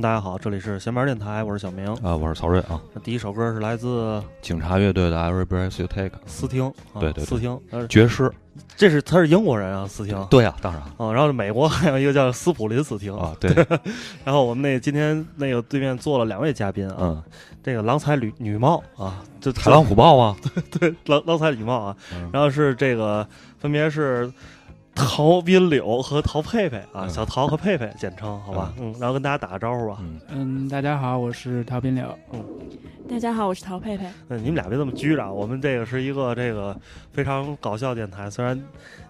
大家好，这里是闲班电台，我是小明。啊，我是曹睿啊。那第一首歌是来自警察乐队的《Every Breath You Take》，斯汀，啊对对。对斯汀，呃爵士。这是他是英国人啊，斯汀。对呀、当然。啊，然后美国还有一个叫斯普林斯汀啊，对，然后我们那今天那个对面坐了两位嘉宾啊，嗯，这个郎才女女貌啊，这豺狼虎豹啊，对郎郎才女貌啊，嗯。然后是这个分别是陶斌柳和陶佩佩啊，嗯小陶和佩佩简称好吧，嗯，然后跟大家打个招呼吧。嗯，嗯，大家好，我是陶斌柳。嗯大家好，我是陶佩佩。嗯你们俩别这么拘着啊，我们这个是一个这个非常搞笑电台，虽然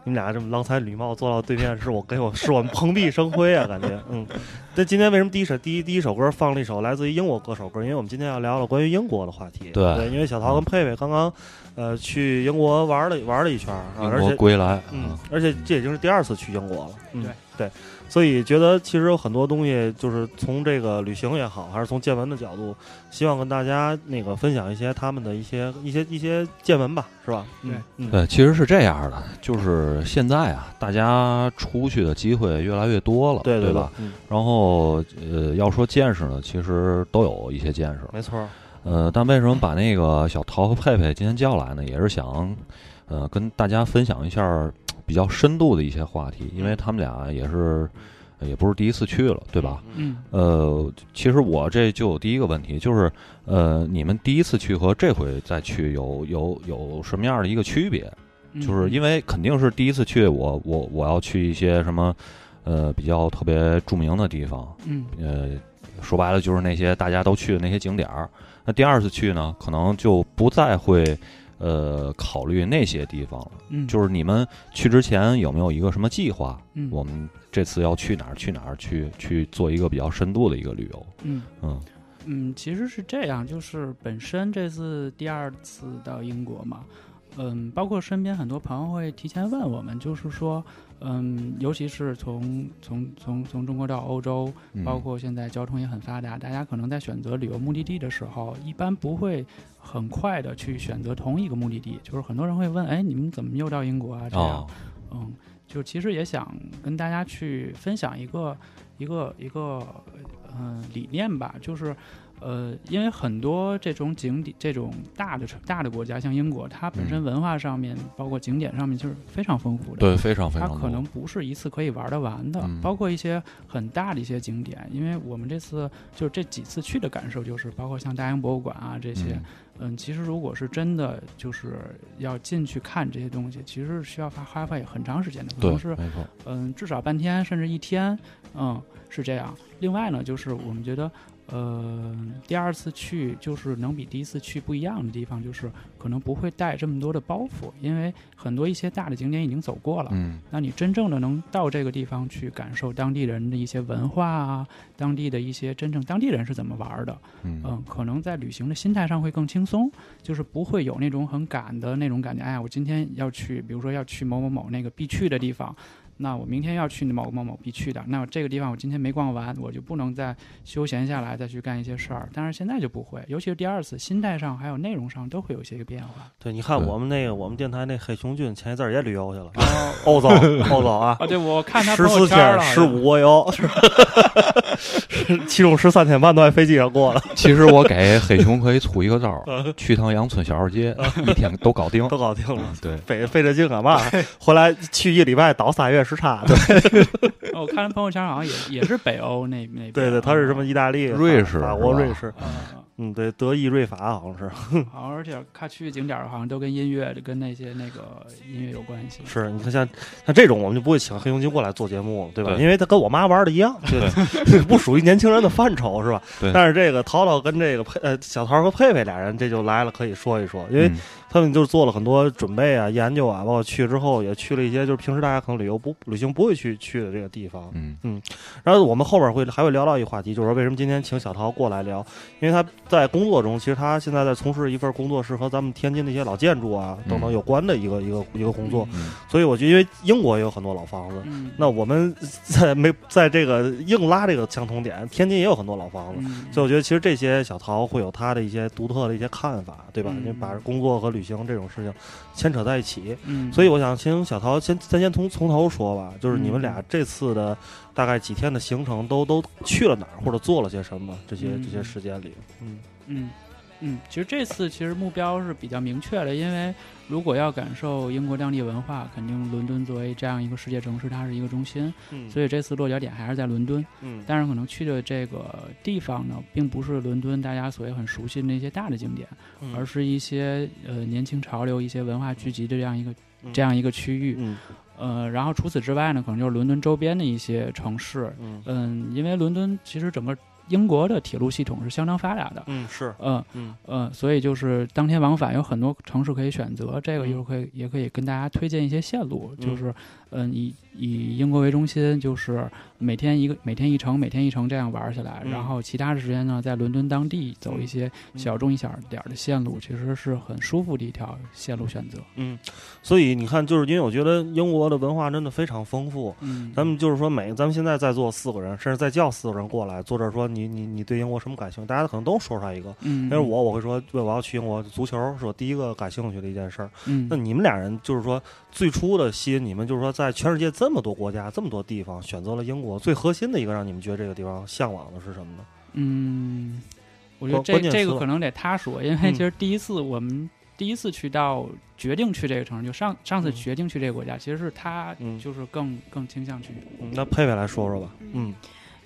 你们俩这么郎才女貌坐到对面，是我给我是我们蓬荜生辉啊，感觉 嗯。那今天为什么第一首第一第一首歌放了一首来自于英国歌手歌？因为我们今天要聊聊关于英国的话题。对因为小陶跟佩佩刚刚呃去英国玩了玩了一圈儿啊，而且归来，嗯，而且这已经是第二次去英国了。嗯、对对，所以觉得其实有很多东西，就是从这个旅行也好，还是从见闻的角度，希望跟大家那个分享一些他们的一些一些一些见闻吧，是吧？嗯对嗯，对，其实是这样的，就是现在啊，大家出去的机会越来越多了，对对对吧？？嗯，然后呃，要说见识呢，其实都有一些见识。没错儿。呃，但为什么把那个小陶和佩佩今天叫来呢？也是想，呃，跟大家分享一下儿比较深度的一些话题，因为他们俩也是，呃也不是第一次去了，对吧？嗯，呃，其实我这就有第一个问题，就是呃，你们第一次去和这回再去有有有什么样的一个区别？嗯就是因为肯定是第一次去，我我我要去一些什么呃比较特别著名的地方，嗯呃，说白了就是那些大家都去的那些景点儿。那第二次去呢，可能就不再会呃考虑那些地方了。嗯，就是你们去之前有没有一个什么计划？嗯我们这次要去哪儿？去哪儿？去去做一个比较深度的一个旅游。嗯嗯嗯，其实是这样，就是本身这次第二次到英国嘛，嗯，包括身边很多朋友会提前问我们，就是说，嗯，尤其是从从从从中国到欧洲，嗯，包括现在交通也很发达，大家可能在选择旅游目的地的时候，一般不会很快的去选择同一个目的地。就是很多人会问，哎，你们怎么又到英国啊？这样，啊，嗯，就其实也想跟大家去分享一个一个一个嗯、呃理念吧，就是呃，因为很多这种景点、这种大的城大的国家，像英国，它本身嗯文化上面，包括景点上面，就是非常丰富的。对，非常非它常它可能不是一次可以玩得完的，嗯包括一些很大的一些景点，因为我们这次就这几次去的感受就是，包括像大英博物馆啊这些，嗯嗯，其实如果是真的就是要进去看这些东西，其实是需要花花费很长时间的，可能，是，嗯至少半天甚至一天，嗯是这样。另外呢，就是我们觉得。呃，第二次去就是能比第一次去不一样的地方，就是可能不会带这么多的包袱，因为很多一些大的景点已经走过了。嗯那你真正的能到这个地方去感受当地人的一些文化啊，当地的一些真正当地人是怎么玩的，嗯嗯，可能在旅行的心态上会更轻松，就是不会有那种很赶的那种感觉。哎呀，我今天要去，比如说要去某某某那个必去的地方，那我明天要去某某某必去的，那这个地方我今天没逛完，我就不能再休闲下来再去干一些事儿。但是现在就不会，尤其是第二次，心态上还有内容上都会有一些个变化。对，你看我们那个我们电台那黑熊俊前一阵儿也旅游去了，哦欧洲欧洲啊，啊，对，我看他十四天十五国游，其中十三天半都在飞机上过了，其实我给黑熊可以出一个招儿，嗯去趟阳春小二街，一天都搞定。都搞定了。对，费费这劲干嘛？回来去一礼拜倒仨月时差。对 哦我看他朋友圈好像也也是北欧那那边。对对，他是什么意大利、瑞士法国、瑞士，啊？嗯，对，德意瑞法好像是。好像而且他去景点儿好像都跟音乐跟那些那个音乐有关系。是，你看像像这种，我们就不会请黑熊精过来做节目，对吧？对因为他跟我妈玩的一样，对，不属于年轻人的范畴，是吧？对但是这个淘淘跟这个佩呃小桃和佩佩俩人，这就来了，可以说一说，因为嗯他们就是做了很多准备啊、研究啊，包括去之后也去了一些就是平时大家可能旅游不旅行不会去去的这个地方。嗯然后我们后边会还会聊到一个话题，就是说为什么今天请小陶过来聊，因为他在工作中，其实他现在在从事一份工作是和咱们天津的一些老建筑啊等等嗯有关的一个一个一个工作，嗯所以我觉得因为英国也有很多老房子。嗯，那我们 在没在这个硬拉这个相同点，天津也有很多老房子，嗯所以我觉得其实这些小陶会有他的一些独特的一些看法，对吧？嗯因为把工作和旅行这种事情牵扯在一起。嗯，所以我想请小陶先，咱先从从头说吧，就是你们嗯俩这次的大概几天的行程都都去了哪儿，或者做了些什么？这些嗯这些时间里，嗯嗯嗯，其实这次其实目标是比较明确的，因为如果要感受英国当地文化，肯定伦敦作为这样一个世界城市，它是一个中心，嗯所以这次落脚点还是在伦敦。嗯但是可能去的这个地方呢，并不是伦敦大家所谓很熟悉的那些大的景点，嗯而是一些呃年轻潮流、一些文化聚集的这样一个嗯这样一个区域。嗯呃，然后除此之外呢，可能就是伦敦周边的一些城市。嗯嗯，因为伦敦其实整个英国的铁路系统是相当发达的。嗯是。嗯嗯。嗯，所以就是当天往返有很多城市可以选择，这个一会儿可以也可以跟大家推荐一些线路，嗯。就是嗯以以英国为中心，就是每天一个每天一程，每天一程这样玩起来，嗯然后其他的时间呢，在伦敦当地走一些嗯小众一小点儿的线路，其实是很舒服的一条线路选择。嗯，所以你看，就是因为我觉得英国的文化真的非常丰富。嗯，咱们就是说每，咱们现在在座四个人，甚至再叫四个人过来，坐这儿说你你你对英国什么感兴趣？大家可能都说出来一个。嗯，但是我我会说，对，我要去英国，足球是我第一个感兴趣的一件事儿。嗯，那你们俩人就是说，最初的吸引你们，就是说，在全世界这么多国家、这么多地方，选择了英国，最核心的一个让你们觉得这个地方向往的是什么呢？嗯，我觉得这这个可能得他说，因为嗯其实第一次我们第一次去到决定去这个城市，就上上次嗯决定去这个国家，其实是他嗯就是更更倾向去。嗯，那佩佩来说说吧。嗯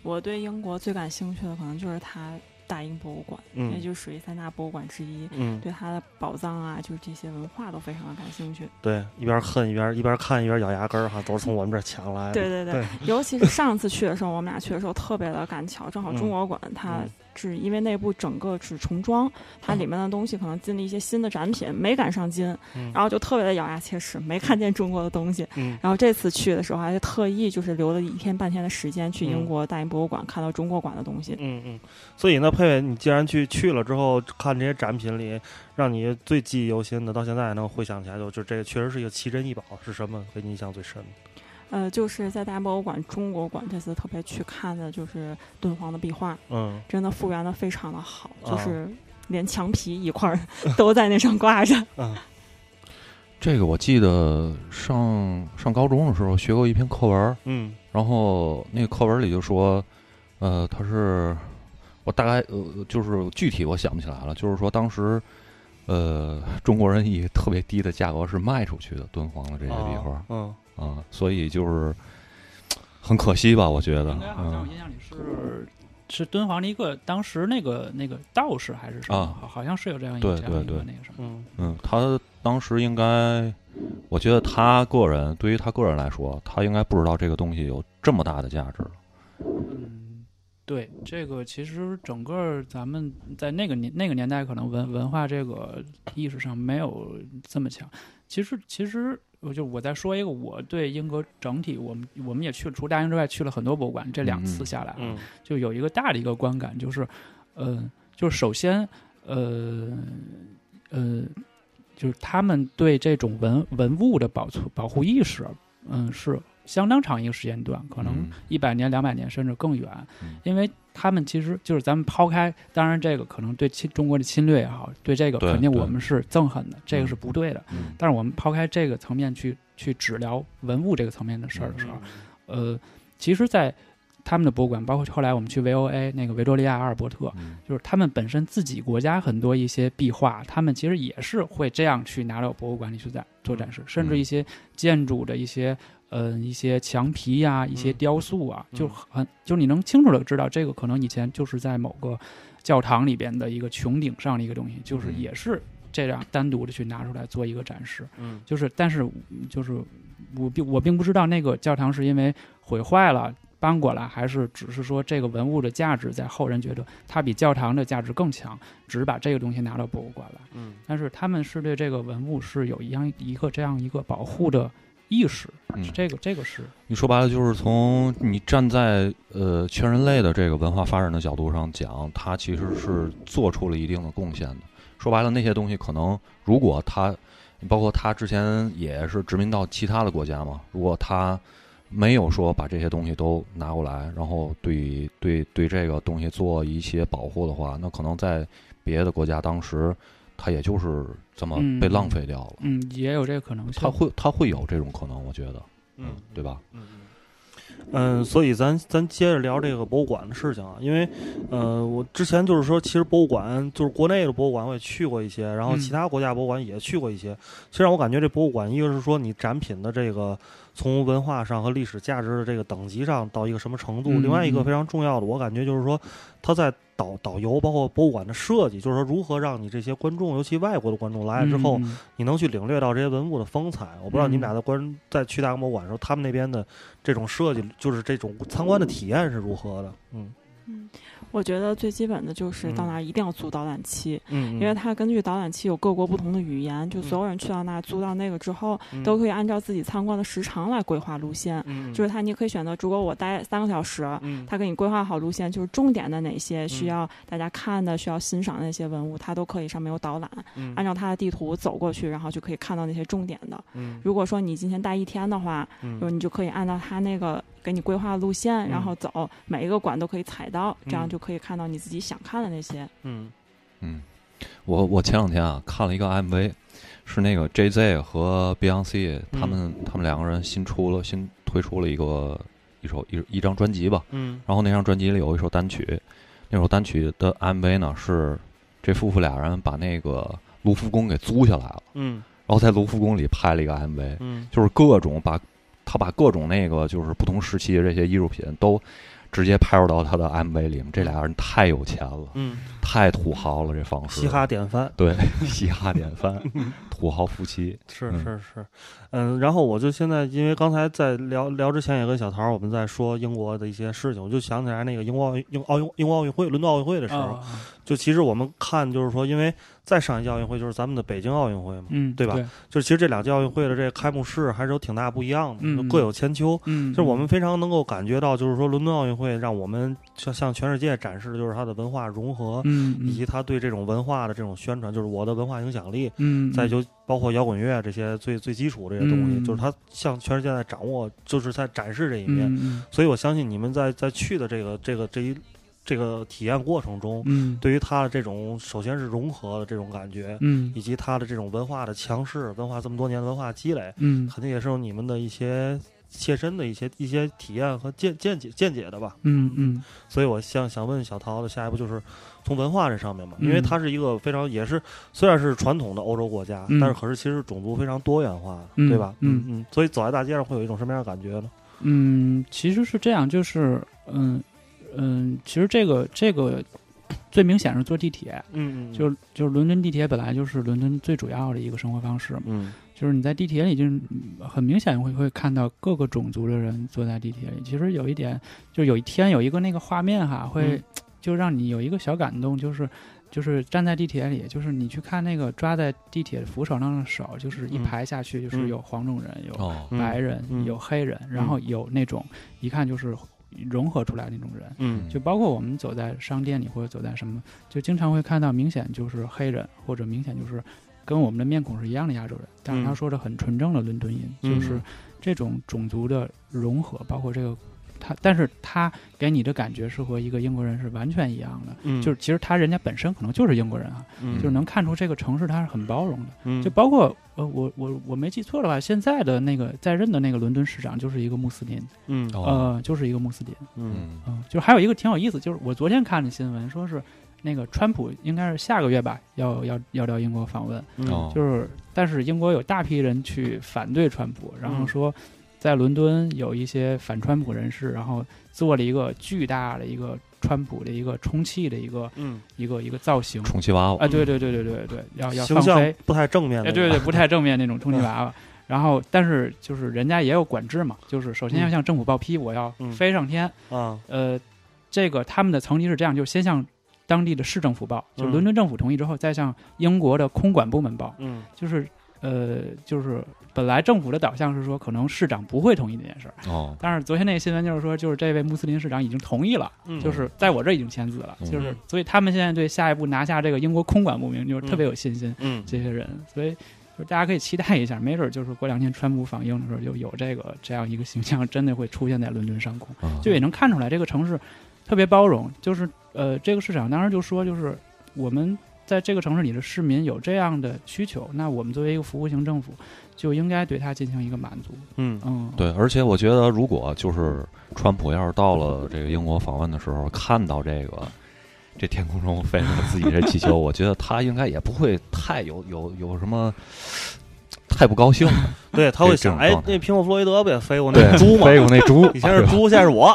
我对英国最感兴趣的可能就是它大英博物馆，嗯也就属于三大博物馆之一。嗯，对它的宝藏啊，就是这些文化都非常的感兴趣。对，一边恨一边一边看一边咬牙根儿哈，都是从我们这儿抢来的。对对对尤其是上次去的时候，我们俩去的时候特别的赶巧，正好中国馆它嗯是因为内部整个是重装，它里面的东西可能进了一些新的展品，没赶上进，嗯然后就特别的咬牙切齿，没看见中国的东西。嗯然后这次去的时候，还特意就是留了一天半天的时间去嗯英国大英博物馆看到中国馆的东西。嗯嗯，所以呢，佩佩，你既然去去了之后看这些展品里，让你最记忆犹新的，到现在还能回想起来，就就这个确实是一个奇珍异宝，是什么给你印象最深的？呃，就是在大英博物馆中国馆这次特别去看的就是敦煌的壁画，嗯真的复原的非常的好，啊就是连墙皮一块儿 都在那上挂着。嗯 这个我记得上上高中的时候学过一篇课文，嗯然后那个课文里就说，呃，他是我大概呃就是具体我想不起来了，就是说当时呃中国人以特别低的价格是卖出去的敦煌的这些壁画嗯啊，所以就是 很可惜吧，我觉得应该好像我嗯印象里是是敦煌的一个当时那个那个道士还是什么，啊好好像是有这样一个对对对那个什么。嗯嗯，他当时应该，我觉得他个人对于他个人来说，他应该不知道这个东西有这么大的价值。嗯，对，这个其实整个咱们在那个年那个年代，可能文文化这个意识上没有这么强。其实，其实我就我再说一个，我对英国整体，我们我们也去了，除大英之外，去了很多博物馆。这两次嗯下来啊，嗯就有一个大的一个观感，就是，呃，就是首先，呃，呃，就是他们对这种文文物的保存保护意识，嗯，是相当长一个时间段，可能嗯。一百年、两百年甚至更远嗯，因为他们其实就是咱们抛开，当然这个可能对侵中国的侵略也好，对这个肯定我们是憎恨的，这个嗯。是不对的。嗯。但是我们抛开这个层面去去只聊文物这个层面的事儿的时候，呃，其实，在他们的博物馆，包括后来我们去 VOA 那个维多利亚阿尔伯特，嗯。就是他们本身自己国家很多一些壁画，他们其实也是会这样去拿到博物馆里去展做展示，甚至一些建筑的一些。呃，一些墙皮呀、一些嗯雕塑啊，嗯就很，就你能清楚的知道，这个可能以前就是在某个教堂里边的一个穹顶上的一个东西，就是嗯也是这样单独的去拿出来做一个展示。嗯就是，但是嗯就是我并我并不知道那个教堂是因为毁坏了搬过来，还是只是说这个文物的价值在后人觉得它比教堂的价值更强，只是把这个东西拿到博物馆来。嗯但是他们是对这个文物是有一样一个这样一个保护的意识，嗯这个这个是你说白了就是从你站在呃全人类的这个文化发展的角度上讲，它其实是做出了一定的贡献的。说白了，那些东西可能如果它，包括它之前也是殖民到其他的国家嘛，如果它没有说把这些东西都拿过来，然后对对对这个东西做一些保护的话，那可能在别的国家当时它也就是这么嗯被浪费掉了。嗯，也有这个可能性。它会它会有这种可能，我觉得，嗯，对吧？嗯，所以咱咱接着聊这个博物馆的事情啊，因为，呃，我之前就是说，其实博物馆就是国内的博物馆我也去过一些，然后嗯其他国家博物馆也去过一些。其实让我感觉这博物馆，一个是说你展品的这个从文化上和历史价值的这个等级上到一个什么程度，嗯另外一个嗯非常重要的，我感觉就是说他在导导游包括博物馆的设计，就是说如何让你这些观众，尤其外国的观众来了之后，嗯你能去领略到这些文物的风采。我不知道你们嗯俩在观在去大英博物馆的时候，他们那边的这种设计，就是这种参观的体验是如何的？嗯嗯，我觉得最基本的就是到嗯。那儿一定要租导览器，嗯，因为它根据导览器有各国不同的语言，就所有人去到那儿租到那个之后，都可以按照自己参观的时长来规划路线。嗯，就是它，你可以选择，如果我待三个小时，嗯。他给你规划好路线，就是重点的哪些需嗯。要大家看的、需要欣赏的那些文物，它都可以上面有导览，嗯。按照它的地图走过去，然后就可以看到那些重点的。嗯。如果说你今天待一天的话，就是嗯你就可以按照它那个给你规划路线，然嗯后走，每一个馆都可以踩到，这样嗯。就可以看到你自己想看的那些。嗯。嗯，我我前两天啊看了一个 MV，是那个 J Z 和 Beyonce 他们、他们两个人新出了新推出了一个一首一一张专辑吧，嗯。然后那张专辑里有一首单曲，那首单曲的 MV 呢是这夫妇俩人把那个卢浮宫给租下来了，嗯。然后在卢浮宫里拍了一个 MV，嗯。就是各种把他把各种那个就是不同时期的这些艺术品都直接拍入到他的 MV 里面，这俩人太有钱了，嗯，太土豪了，这方式。嘻哈典范。对 嘻哈典范，土豪夫妻，是嗯。是是，嗯，然后我就现在，因为刚才在聊聊之前也跟小桃儿我们在说英国的一些事情，我就想起来那个英国奥运英奥运英国奥运会伦敦奥运会的时候，啊，就其实我们看就是说，因为再上一届奥运会就是咱们的北京奥运会嘛，嗯，对吧对，就是其实这两届奥运会的这个开幕式还是有挺大不一样的，嗯就各有千秋。嗯，就是我们非常能够感觉到，就是说伦敦奥运会让我们向向全世界展示的就是它的文化融合，以及它对这种文化的这种宣传，就是我的文化影响力。嗯，再就包括摇滚乐这些最最基础这些东西，嗯就是他向全世界在掌握，就是在展示这一面。嗯所以我相信你们在在去的这个这个这一这个体验过程中，嗯。对于他的这种首先是融合的这种感觉，嗯。以及他的这种文化的强势，文化这么多年文化积累，嗯。肯定也是有你们的一些切身的一些一些体验和见见解见解的吧。嗯嗯。所以我想想问小陶的下一步就是从文化这上面嘛，嗯因为它是一个非常也是虽然是传统的欧洲国家，嗯但是可是其实种族非常多元化对吧？嗯嗯，所以走在大街上会有一种什么样的感觉呢？嗯，其实是这样，就是嗯嗯，其实这个这个最明显是坐地铁，嗯嗯就是就是伦敦地铁本来就是伦敦最主要的一个生活方式嘛，嗯就是你在地铁里就嗯很明显会会看到各个种族的人坐在地铁里。其实有一点，就有一天有一个那个画面哈，会、嗯就让你有一个小感动，就是就是站在地铁里，就是你去看那个抓在地铁扶手上的手，就是一嗯。排下去，就是嗯。有黄种人，有白人，嗯。有黑人，然后有那种一看就是融合出来那种人。嗯。就包括我们走在商店里或者走在什么，就经常会看到明显就是黑人，或者明显就是跟我们的面孔是一样的亚洲人，但是他嗯。说着很纯正的伦敦音，嗯。就是这种种族的融合，包括这个他，但是他给你的感觉是和一个英国人是完全一样的，嗯，就是其实他人家本身可能就是英国人啊，嗯。就是能看出这个城市他是很包容的，嗯。就包括呃我我我没记错的话，现在的那个在任的那个伦敦市长就是一个穆斯林，嗯。哦。呃，就是一个穆斯林。嗯。就还有一个挺有意思，就是我昨天看的新闻，说是那个川普应该是下个月吧，要要要到英国访问，就是但是英国有大批人去反对川普，然后嗯。说在伦敦有一些反川普人士，然后做了一个巨大的一个川普的一个充气的一个嗯，一个一个造型。充气娃娃啊，对对对对对对，要要放飞，不太正面的，哎，对对，不太正面那种 充气娃娃。然后，但是就是人家也有管制嘛，就是首先要嗯向政府报批，我要嗯飞上天，啊，呃，这个他们的层级是这样，就先向当地的市政府报，就嗯伦敦政府同意之后，再向英国的空管部门报。嗯就是呃，就是本来政府的导向是说，可能市长不会同意这件事儿，哦，但是昨天那个新闻就是说，就是这位穆斯林市长已经同意了，嗯，就是在我这儿已经签字了，嗯就是所以他们现在对下一步拿下这个英国空管部门就是特别有信心，嗯这些人，所以。就是大家可以期待一下，没准儿就是过两天川普访英的时候，就有这个这样一个形象，真的会出现在伦敦上空。啊就也能看出来这个城市特别包容。就是呃，这个市长当时就说，就是我们在这个城市里的市民有这样的需求，那我们作为一个服务型政府，就应该对它进行一个满足。嗯嗯，对，而且我觉得，如果就是川普要是到了这个英国访问的时候，看到这个这天空中飞着自己这气球，我觉得他应该也不会太有有有什么太不高兴了。对，他会想，哎那苹果弗洛伊德不也飞过那，猪吗？飞过那猪，以前是猪，现在是我。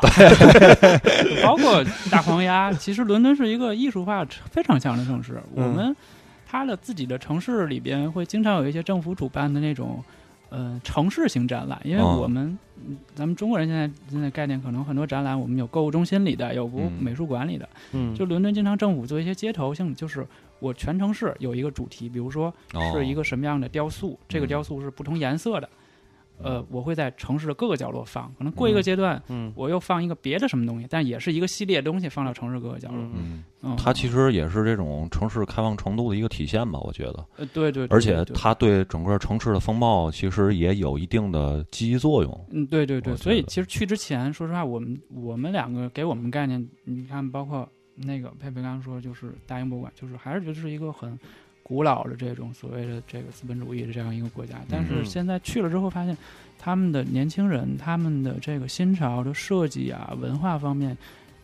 包括大黄鸭，其实伦敦是一个艺术化非常强的城市。嗯我们它的自己的城市里边会经常有一些政府主办的那种。呃，城市型展览，因为哦我们、嗯咱们中国人现在现在概念可能很多展览，我们有购物中心里的，有嗯美术馆里的。嗯，就伦敦经常政府做一些街头性，就是我全城市有一个主题，比如说哦。是一个什么样的雕塑，这个嗯雕塑是不同颜色的，呃，我会在城市的各个角落放，可能过一个阶段，嗯。我又放一个别的什么东西，但也是一个系列东西放到城市各个角落。嗯。它其实也是这种城市开放程度的一个体现吧，我觉得。呃，对对，对而且它对整个城市的风貌其实也有一定的积极作用。嗯，对对对，所以其实去之前，说实话，我们我们两个给我们概念，你看，包括那个佩佩刚刚说，就是大英博物馆，就是还是觉得是一个很古老的这种所谓的这个资本主义的这样一个国家。但是嗯现在去了之后，发现他们的年轻人，他们的这个新潮的设计啊，文化方面，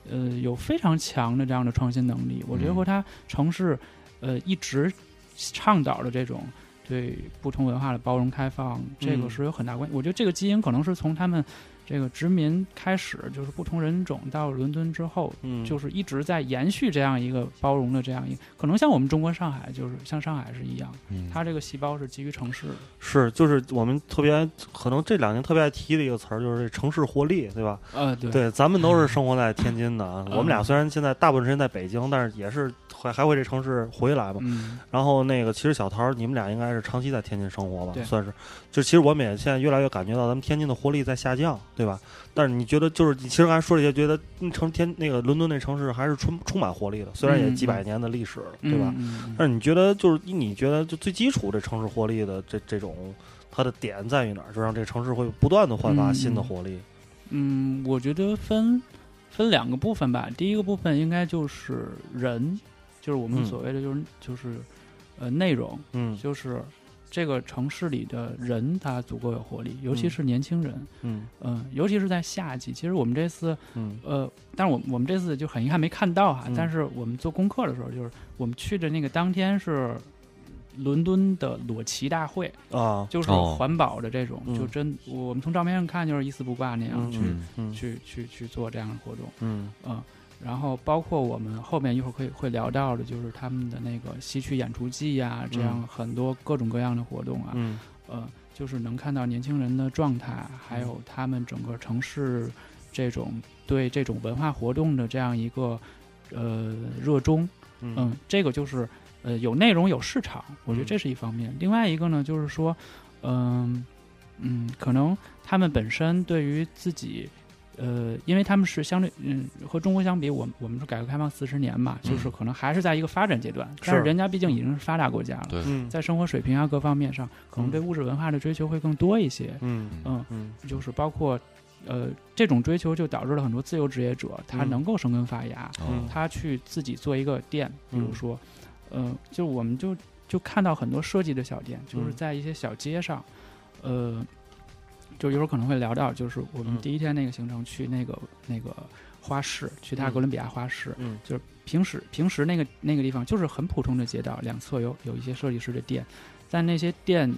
呃，有非常强的这样的创新能力。我觉得嗯和他城市，呃，一直倡导的这种。对不同文化的包容开放，这个嗯是有很大关系。我觉得这个基因可能是从他们这个殖民开始，就是不同人种到伦敦之后，嗯，就是一直在延续这样一个包容的这样一个，可能像我们中国上海，就是像上海是一样，嗯，它这个细胞是基于城市的。是就是我们特别可能这两年特别爱提的一个词儿，就是这城市活力，对吧？呃，对，对，咱们都是 生活在天津的啊，我们俩虽然现在大部分时间在北京，但是也是还还会这城市回来嘛。嗯，然后那个，其实小桃儿，你们俩应该是长期在天津生活吧对？算是。就其实我们也现在越来越感觉到咱们天津的活力在下降，对吧？但是你觉得，就是你其实刚才说这些，觉得嗯城天那个伦敦那城市还是充充满活力的，虽然也嗯几百年的历史了，对吧？但是你觉得，就是你觉得就最基础这城市活力的这这种它的点在于哪儿？就让这个城市会不断的焕发嗯新的活力。嗯，我觉得分分两个部分吧。第一个部分应该就是人，就是我们嗯。所谓的就是、就是呃内容，嗯。就是这个城市里的人他足够有活力，尤其嗯是年轻人，嗯。嗯、尤其是在夏季。其实我们这次嗯。呃，但是我我们这次就很遗憾没看到哈，嗯。但是我们做功课的时候，就是我们去的那个当天是伦敦的裸骑大会，啊，就是哦。环保的这种，嗯。就真我们从照片上看就是一丝不挂那样去、嗯。嗯嗯。去去去做这样的活动，嗯。嗯。然后包括我们后面一会儿可以会聊到的，就是他们的那个西区演出季呀、这样很多各种各样的活动啊，嗯呃，就是能看到年轻人的状态，还有他们整个城市这种对这种文化活动的这样一个呃热衷，嗯嗯，这个就是呃有内容有市场，我觉得嗯这是一方面。另外一个呢，就是说，嗯嗯，可能他们本身对于自己。呃，因为他们是相对，嗯，和中国相比，我们我们是改革开放四十年嘛，就是可能还是在一个发展阶段，但是是人家毕竟已经是发达国家了，在生活水平啊各方面上，可能对物质文化的追求会更多一些。嗯嗯，嗯就是包括呃这种追求，就导致了很多自由职业者他嗯能够生根发芽，哦他去自己做一个店，比如嗯说，呃，就我们就就看到很多设计的小店，就是嗯在一些小街上，呃，就一会儿可能会聊到，就是我们嗯。第一天那个行程去那个那个花市，去它嗯哥伦比亚花市，嗯。平时平时那个那个地方就是很普通的街道，两侧有有一些设计师的店，但那些店，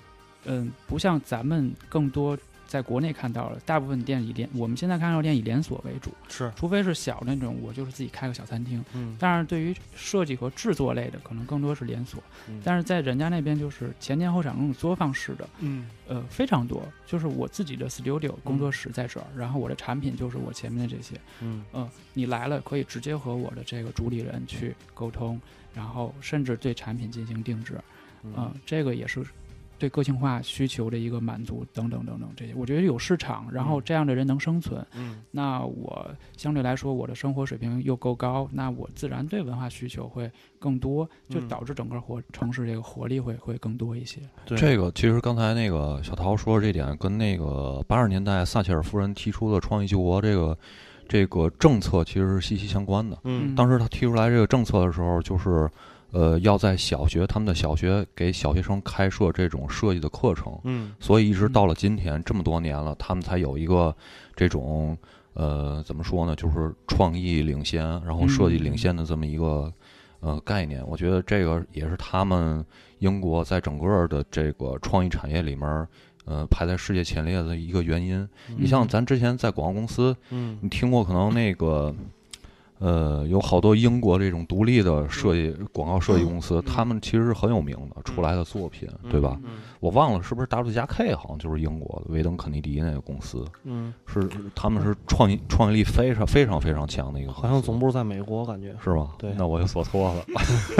嗯，不像咱们更多在国内看到了，大部分店以连我们现在看到的店以连锁为主，是除非是小那种，我就是自己开个小餐厅。嗯但是，对于设计和制作类的，可能更多是连锁，嗯但是在人家那边就是前店后厂那种作坊式的，嗯呃，非常多。就是我自己的 studio 工作室在这儿，然后我的产品就是我前面的这些，嗯嗯，你来了可以直接和我的这个主理人去沟通，然后甚至对产品进行定制，嗯，这个也是对个性化需求的一个满足，等等等等这些，我觉得有市场，然后嗯。这样的人能生存，嗯。那我相对来说我的生活水平又够高，那我自然对文化需求会更多，就嗯。导致整个活城市这个活力会会更多一些。对。这个其实刚才那个小陶说的这点，跟那个八十年代撒切尔夫人提出的创意救国这个这个政策其实是息息相关的。嗯。当时他提出来这个政策的时候，就是呃，要在小学他们的小学给小学生开设这种设计的课程，嗯所以一直到了今天这么多年了，他们才有一个这种呃怎么说呢，就是创意领先，然后设计领先的这么一个呃概念。我觉得这个也是他们英国在整个的这个创意产业里面儿，呃，排在世界前列的一个原因。你像咱之前在广告公司，嗯你听过可能那个。呃，有好多英国这种独立的设计广告设计公司，他们其实是很有名的，出来的作品，对吧？嗯。我忘了是不是 W 加 K，好像就是英国的维登肯尼迪那个公司，嗯，是他们是创意创意力非常非常非常强的一个公司，好像总部在美国，感觉。是吧？对。那我就说错了。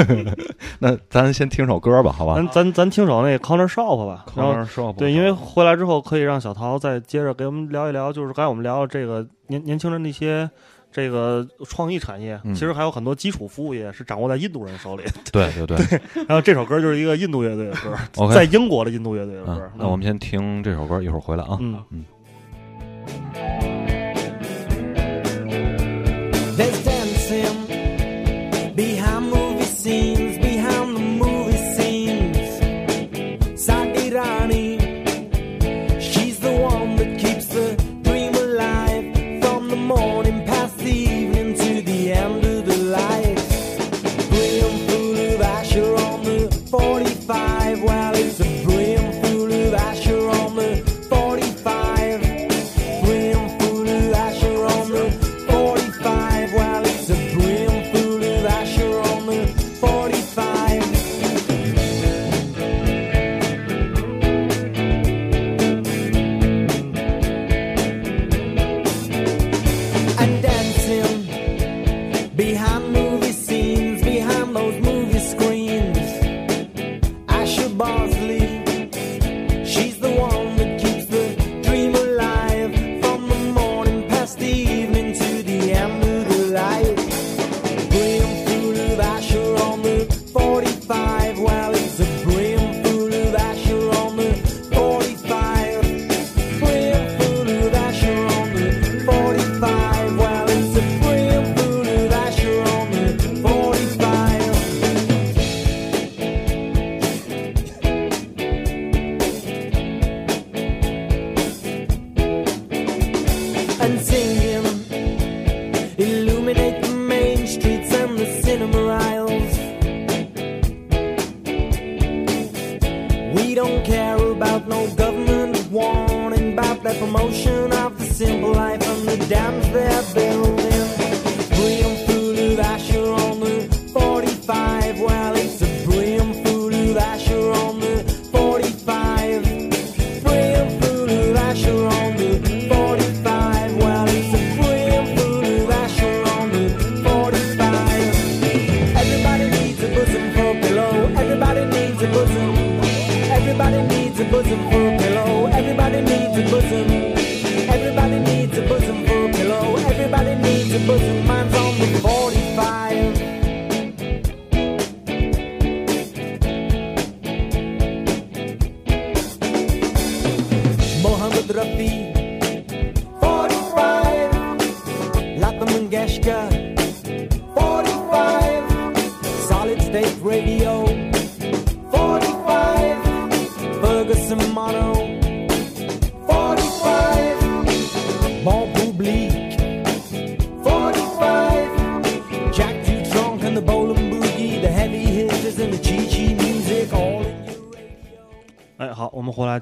那咱先听首歌吧，好吧？咱咱咱听首那个 Corner Shop 吧，然后 Corner Shop 对，因为回来之后可以让小陶再接着给我们聊一聊，就是刚才我们聊的这个年年轻人的一些这个创意产业，嗯其实还有很多基础服务业是掌握在印度人手里。对对对然后这首歌就是一个印度乐队的歌 在英国的印度乐队的歌嗯。，那我们先听这首歌，一会儿回来啊。嗯嗯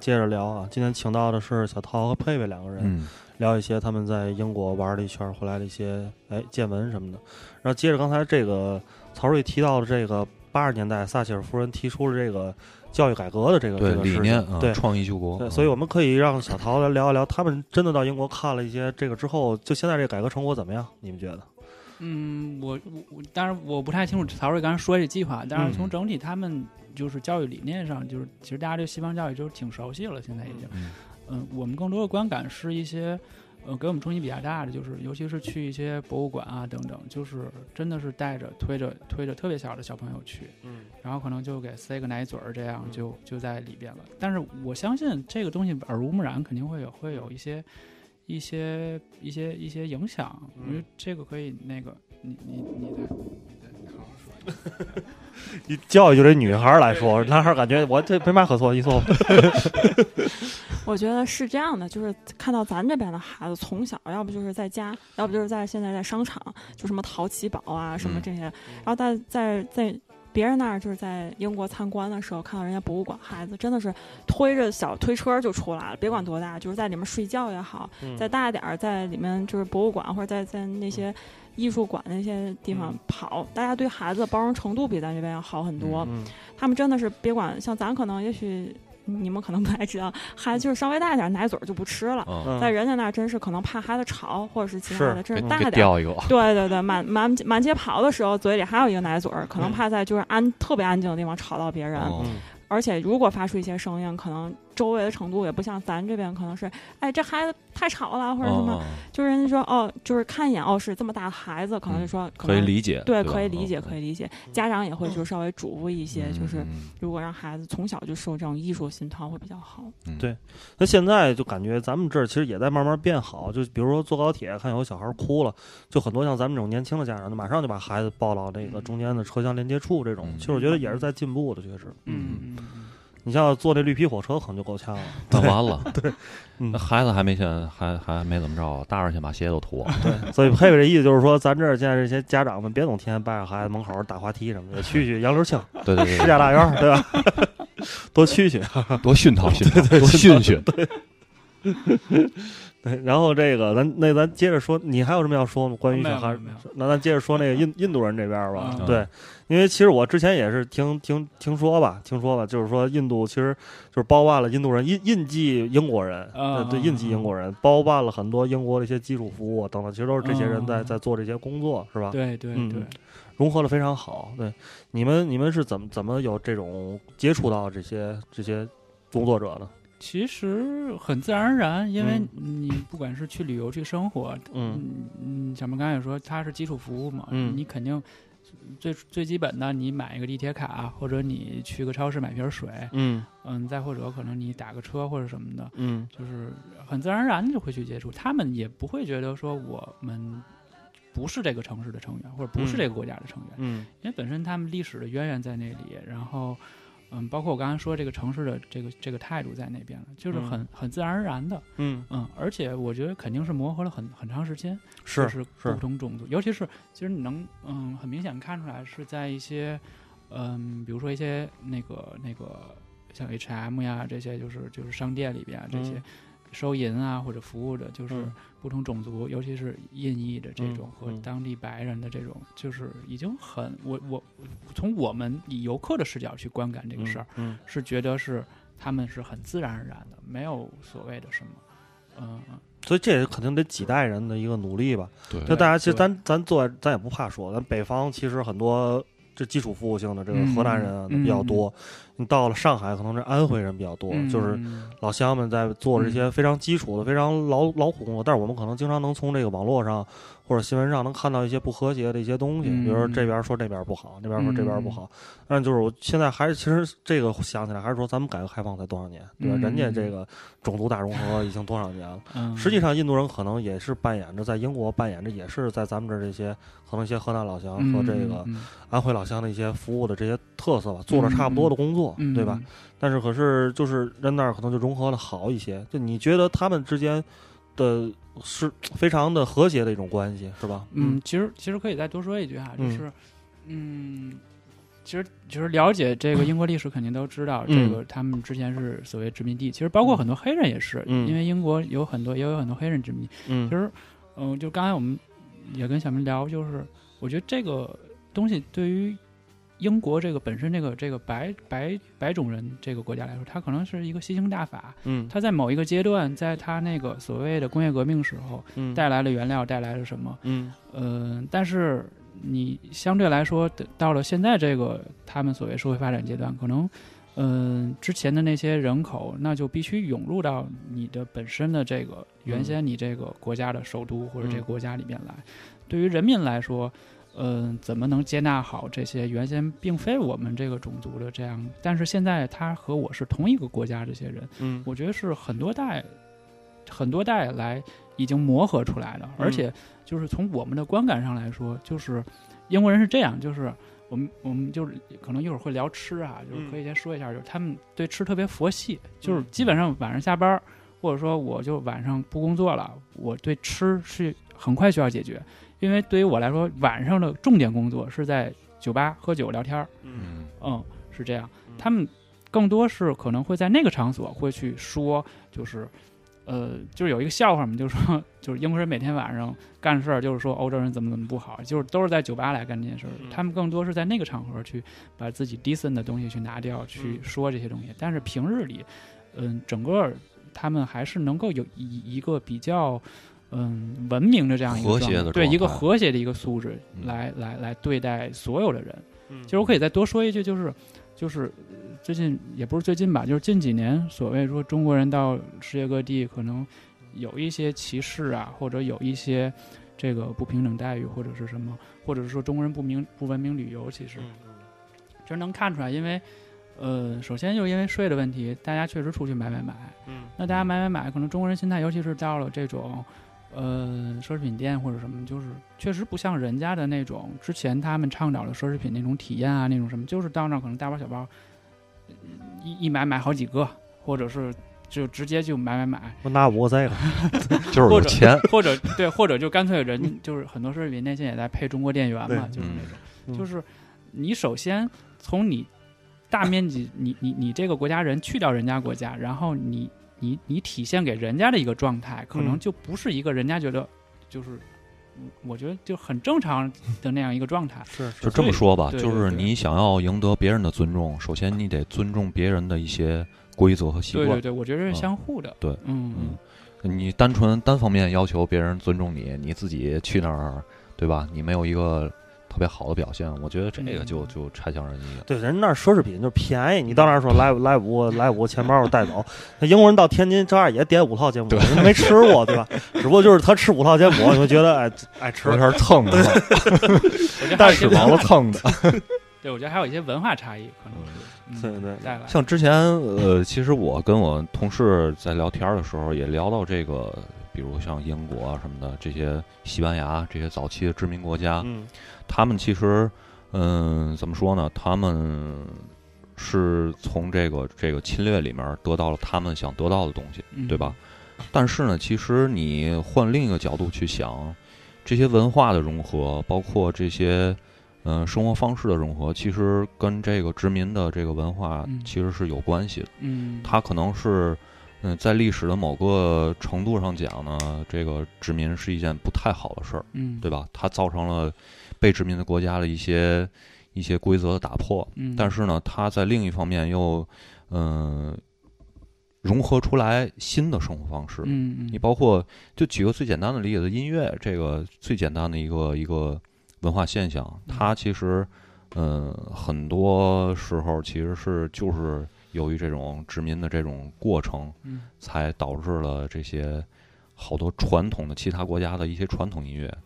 接着聊啊。今天请到的是小陶和佩佩两个人，嗯聊一些他们在英国玩了一圈回来的一些哎见闻什么的。然后接着刚才这个曹睿提到的这个八十年代撒切尔夫人提出了这个教育改革的这个这个理念啊，对。创意救国，对，嗯所以我们可以让小陶来聊一聊，他们真的到英国看了一些这个之后，就现在这个改革成果怎么样？你们觉得？嗯，我我我当然我不太清楚曹睿刚才说这计划，但是从嗯整体他们就是教育理念上，就是其实大家对西方教育就是挺熟悉了，现在已经。嗯。嗯，我们更多的观感是一些，呃，给我们冲击比较大的，就是尤其是去一些博物馆啊等等，就是真的是带着推着推着特别小的小朋友去，嗯。然后可能就给塞个奶嘴儿，这样嗯。就就在里边了。但是我相信这个东西耳濡目染，肯定会有会有一些一些一些一些影响，我觉得这个可以那个你你你再你再好好说。你教育就这女孩来说，男孩感觉我这没嘛可错，你说吧？我觉得是这样的，就是看到咱这边的孩子从小，要不就是在家，要不就是在现在在商场，就什么淘气堡啊什么这些，然后在在在别人那儿就是在英国参观的时候，看到人家博物馆孩子真的是推着小推车就出来了，别管多大，就是在里面睡觉也好，嗯。再大一点儿，在里面就是博物馆或者在在那些艺术馆那些地方嗯。跑，大家对孩子的包容程度比咱这边要好很多。嗯。他们真的是别管像咱可能也许你们可能不太知道，孩子就是稍微大一点，奶嘴儿就不吃了。在人家那儿真是可能怕孩子吵，或者是其他的，真是大点儿。给掉一个，对对对，满满满街跑的时候，嘴里还有一个奶嘴儿，可能嗯怕在就是安特别安静的地方吵到别人。而且如果发出一些声音，可能周围的程度也不像咱这边，可能是哎这孩子太吵了，或者什么，哦就是人家说哦，就是看一眼哦是这么大的孩子，可能就说、可能可以理解，对，可以理？解，嗯可以理解。家长也会就稍微嘱咐一些，就是嗯如果让孩子从小就受这种艺术熏陶会比较好。嗯。对那现在就感觉咱们这儿其实也在慢慢变好，就比如说坐高铁看有小孩哭了，就很多像咱们这种年轻的家长，就马上就把孩子抱到那个中间的车厢连接处这种，嗯其实我觉得也是在进步的，确实。嗯嗯嗯你像坐那绿皮火车可能就够呛了。那完了，对那孩子还没先还还没怎么着，大人先把鞋都脱了，对所以佩佩这意思就是说，咱这儿现在这些家长们别总天天抱着孩子门口打滑梯什么的，去去杨柳青、对对对石家大院，对吧？多去去。对，多熏陶熏陶，多熏熏，对，然后这个咱那咱接着说，你还有什么要说吗？关于小孩那咱接着说那个 印印度人这边儿吧。嗯对，因为其实我之前也是听听听说吧，听说吧，就是说印度其实就是包办了印度人印印记英国人，嗯对对，印记英国人包办了很多英国的一些基础服务啊等等，其实都是这些人在嗯在做这些工作，是吧？对对嗯对，融合的非常好。对，你们你们是怎么怎么有这种接触到这些这些工作者呢？其实很自然而然，因为嗯。你不管是去旅游去生活，嗯。嗯，小明刚才也说它是基础服务嘛，嗯。你肯定最最基本的，你买一个地铁卡，或者你去个超市买瓶水，嗯。嗯，再或者可能你打个车或者什么的，嗯。就是很自然而然就会去接触，他们也不会觉得说我们不是这个城市的成员，或者不是嗯。这个国家的成员，嗯。因为本身他们历史的渊源在那里，然后，嗯，包括我刚才说这个城市的这个这个态度在那边了，就是嗯很、很自然而然的，嗯，嗯，而且我觉得肯定是磨合了很很长时间，是是不同种族，尤其是其实你能嗯很明显看出来是在一些嗯，比如说一些那个那个像 H&M 呀这些，就是就是商店里边啊这些。嗯收银啊，或者服务的，就是嗯。不同种族，尤其是印裔的这种、和当地白人的这种，就是已经很我我从我们以游客的视角去观感这个事儿，嗯是觉得是他们是很自然而然的，没有所谓的什么，嗯、所以这也肯定得几代人的一个努力吧。对。就大家其实对。咱咱做咱也不怕说，咱北方其实很多这基础服务性的这个嗯河南人啊嗯比较多，你到了上海可能是安徽人比较多，嗯就是老乡们在做这些非常基础的、非常劳劳苦工作，但是我们可能经常能从这个网络上或者新闻上能看到一些不和谐的一些东西，嗯比如说这边说这边不好，那边说这边不好。但就是我现在还是其实这个想起来还是说咱们改革开放才多少年，对吧？嗯人家这个种族大融合已经多少年了。嗯，实际上，印度人可能也是扮演着在英国扮演着，也是在咱们这儿这些可能一些河南老乡嗯和这个嗯安徽老乡的一些服务的这些特色吧，做了差不多的工作，嗯对吧？？但是可是就是人那儿可能就融合的好一些，就你觉得他们之间的是非常的和谐的一种关系，是吧？嗯，其实其实可以再多说一句哈，就嗯。是，嗯，其实其实了解这个英国历史，肯定都知道，嗯。这个他们之前是所谓殖民地，其实包括很多黑人也是，嗯。因为英国有很多也有很多黑人殖民地。嗯。其实，嗯、就刚才我们也跟小明聊，就是我觉得这个东西对于英国这个本身这个这个白白白种人这个国家来说，它可能是一个吸星大法。嗯它在某一个阶段，在它那个所谓的工业革命时候，嗯带来了原料，带来了什么？嗯呃，但是你相对来说，到了现在这个他们所谓社会发展阶段，可能，嗯、之前的那些人口，那就必须涌入到你的本身的这个原先你这个国家的首都或者这个国家里面来。对于人民来说，嗯、怎么能接纳好这些原先并非我们这个种族的这样，但是现在他和我是同一个国家这些人，嗯。我觉得是很多代、很多代来已经磨合出来的，嗯而且就是从我们的观感上来说，就是英国人是这样，就是我们我们就是可能一会儿会聊吃啊，就是可以先说一下，就是他们对吃特别佛系，就是基本上晚上下班儿，或者说我就晚上不工作了，我对吃是很快需要解决，因为对于我来说，晚上的重点工作是在酒吧喝酒聊天儿，嗯嗯，是这样，他们更多是可能会在那个场所会去说，就是。呃，就是有一个笑话嘛，就是说，就是英国人每天晚上干事儿，就是说欧洲人怎么怎么不好，就是都是在酒吧来干这件事儿。嗯他们更多是在那个场合去把自己 decent 的东西去拿掉，去说这些东西。但是平日里，嗯，整个他们还是能够有一一个比较嗯文明的这样一个和谐的状态对一个和谐的一个素质嗯。来来来对待所有的人。嗯。其实我可以再多说一句，就是就是呃最近也不是最近吧，就是近几年所谓说中国人到世界各地可能有一些歧视啊，或者有一些这个不平等待遇，或者是什么，或者是说中国人不明不文明旅游，其实嗯其实能看出来，因为呃，首先就是因为税的问题，大家确实出去买买买，嗯。那大家买买买，可能中国人心态，尤其是到了这种呃奢侈品店或者什么，就是确实不像人家的那种之前他们倡导的奢侈品那种体验啊，那种什么，就是到那可能大包小包，呃一一买买好几个，或者是就直接就买买买，我拿五个这个，就是或者有钱，或者对，或者就干脆人就是很多奢侈品店现在也在配中国店员嘛，就是那种，嗯就是你首先从你大面积，你你你这个国家人去掉人家国家，然后你你你体现给人家的一个状态，可能嗯就不是一个人家觉得就是，嗯我觉得就很正常的那样一个状态。是就这么说吧，就是你想要赢得别人的尊重，首先你得尊重别人的一些规则和习惯。对对对，我觉得是嗯相互的。对嗯嗯，你单纯单方面要求别人尊重你，你自己去那儿，对吧？你没有一个特别好的表现，我觉得这个就嗯就差强人意了。对，人那儿奢侈品就是便宜，你到那儿说来来五个来五个钱包带走，那英国人到天津照样也点五套芥末，人家没吃过对吧？只不过就是他吃五套芥末，你会觉得哎爱吃有，点蹭的，我觉得还有一些吃饱了，蹭的。对我觉得还有一些文化差异，可能是嗯对对带来。像之前呃，其实我跟我同事在聊天的时候，也聊到这个，比如像英国啊什么的这些西班牙这些早期的殖民国家，嗯他们其实嗯、怎么说呢？他们是从这个这个侵略里面得到了他们想得到的东西，嗯对吧？但是呢，其实你换另一个角度去想，这些文化的融合，包括这些嗯、呃生活方式的融合，其实跟这个殖民的这个文化嗯其实是有关系的。嗯，它可能是嗯、在历史的某个程度上讲呢，这个殖民是一件不太好的事儿，嗯对吧？它造成了被殖民的国家的一些一些规则的打破。嗯，但是呢，它在另一方面又嗯、融合出来新的生活方式。嗯嗯，你包括就举个最简单的例子，音乐这个最简单的一个一个文化现象，嗯。它其实嗯、很多时候其实是就是由于这种殖民的这种过程，嗯。才导致了这些好多传统的其他国家的一些传统音乐。嗯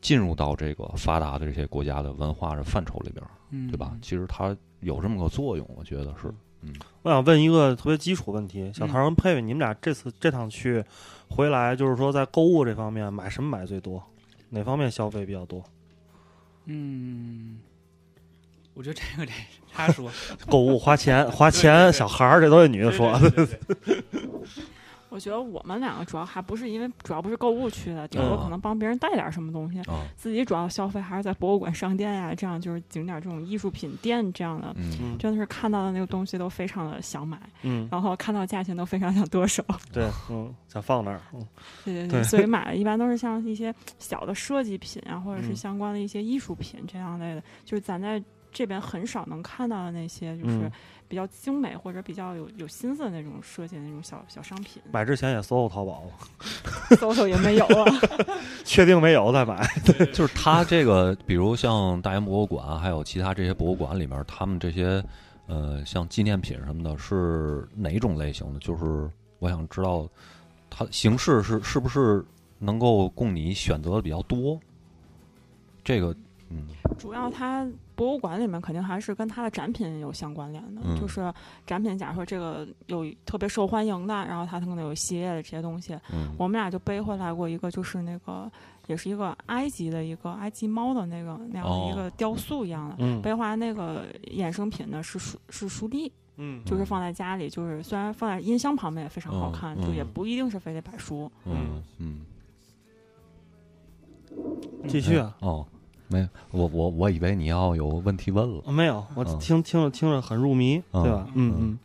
进入到这个发达的这些国家的文化的范畴里边，嗯，对吧？其实它有这么个作用，我觉得是。嗯我想问一个特别基础问题，小嗯唐跟佩佩，你们俩这次这趟去回来，就是说在购物这方面买什么买最多？哪方面消费比较多？嗯，我觉得这个得他说，购物花钱花钱，小孩儿这都是女的说。对对对对我觉得我们两个主要还不是因为主要不是购物去的，顶多嗯可能帮别人带点什么东西，啊，自己主要消费还是在博物馆、商店呀、这样就是景点这种艺术品店这样的。真的是看到的那个东西都非常的想买，嗯，然后看到价钱都非常想剁手。对，嗯，想放那儿。嗯对对对所以买的一般都是像一些小的设计品啊，或者是嗯相关的一些艺术品这样类的，就是咱在这边很少能看到的那些，就是嗯，比较精美或者比较有有心思的那种设计的那种小小商品。买之前也搜搜淘宝，搜搜也没有啊。确定没有再买。对就是它这个，比如像大英博物馆，还有其他这些博物馆里面，他们这些呃，像纪念品什么的，是哪种类型的？就是我想知道它形式是是不是能够供你选择的比较多？这个，嗯主要它博物馆里面肯定还是跟它的展品有相关联的，嗯就是展品，假如说这个有特别受欢迎的，然后它可能有一系列的这些东西。嗯我们俩就背回来过一个，就是那个也是一个埃及的一个埃及猫的那个那样的一个雕塑一样的。嗯北华那个衍生品呢是书是书立，嗯就是放在家里，就是虽然放在音箱旁边也非常好嗯看，就也嗯不一定是非得摆书。嗯嗯，继续啊。哦，没有，我我我以为你要有问题问了。没有，我嗯听听着听着很入迷，嗯对吧？嗯嗯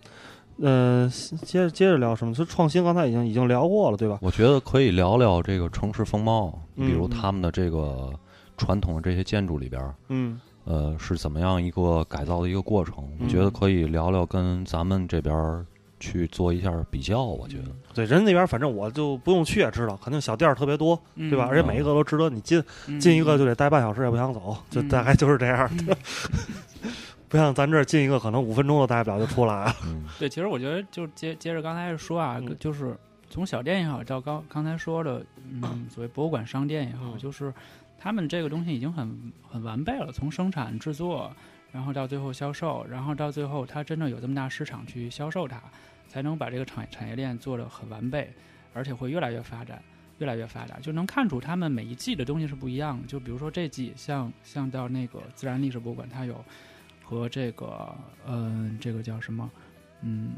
嗯，呃，接着接着聊什么？就创新刚才已经已经聊过了，对吧？我觉得可以聊聊这个城市风貌，嗯比如他们的这个传统的这些建筑里边儿，嗯呃，是怎么样一个改造的一个过程？我嗯觉得可以聊聊跟咱们这边儿去做一下比较。我觉得，对，人那边反正我就不用去也知道，肯定小店儿特别多，对吧？嗯而且每一个都值得你进，嗯进一个就得待半小时也不想走，就嗯大概就是这样。嗯 不像咱这儿进一个可能五分钟都待不了就出来了。嗯对，其实我觉得就接接着刚才说啊，嗯就是从小店也好，到刚刚才说的，嗯，所谓博物馆商店也好，嗯就是他们这个东西已经很很完备了，从生产制作，然后到最后销售，然后到最后它真正有这么大市场去销售它，才能把这个产产业链做得很完备，而且会越来越发展。越来越发展，就能看出他们每一季的东西是不一样的。就比如说这季，像像到那个自然历史博物馆，它有和这个嗯、这个叫什么嗯。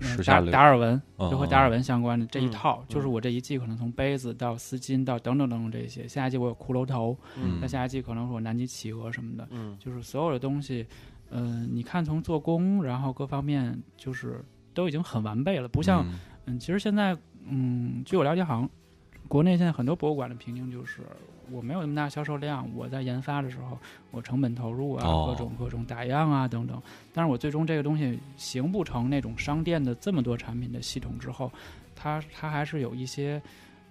呃达时下流达尔文，嗯就和达尔文相关的这一嗯套，就是嗯我这一季可能从杯子到丝巾到等等等等这些，下一季我有骷髅头，嗯那下一季可能是我南极企鹅什么的，嗯就是所有的东西，嗯、你看从做工，然后各方面就是都已经很完备了，不像嗯。嗯，其实现在，嗯，据我了解，好像国内现在很多博物馆的瓶颈就是，我没有那么大销售量，我在研发的时候，我成本投入啊，哦各种各种打样啊等等，但是我最终这个东西形不成那种商店的这么多产品的系统之后，它它还是有一些。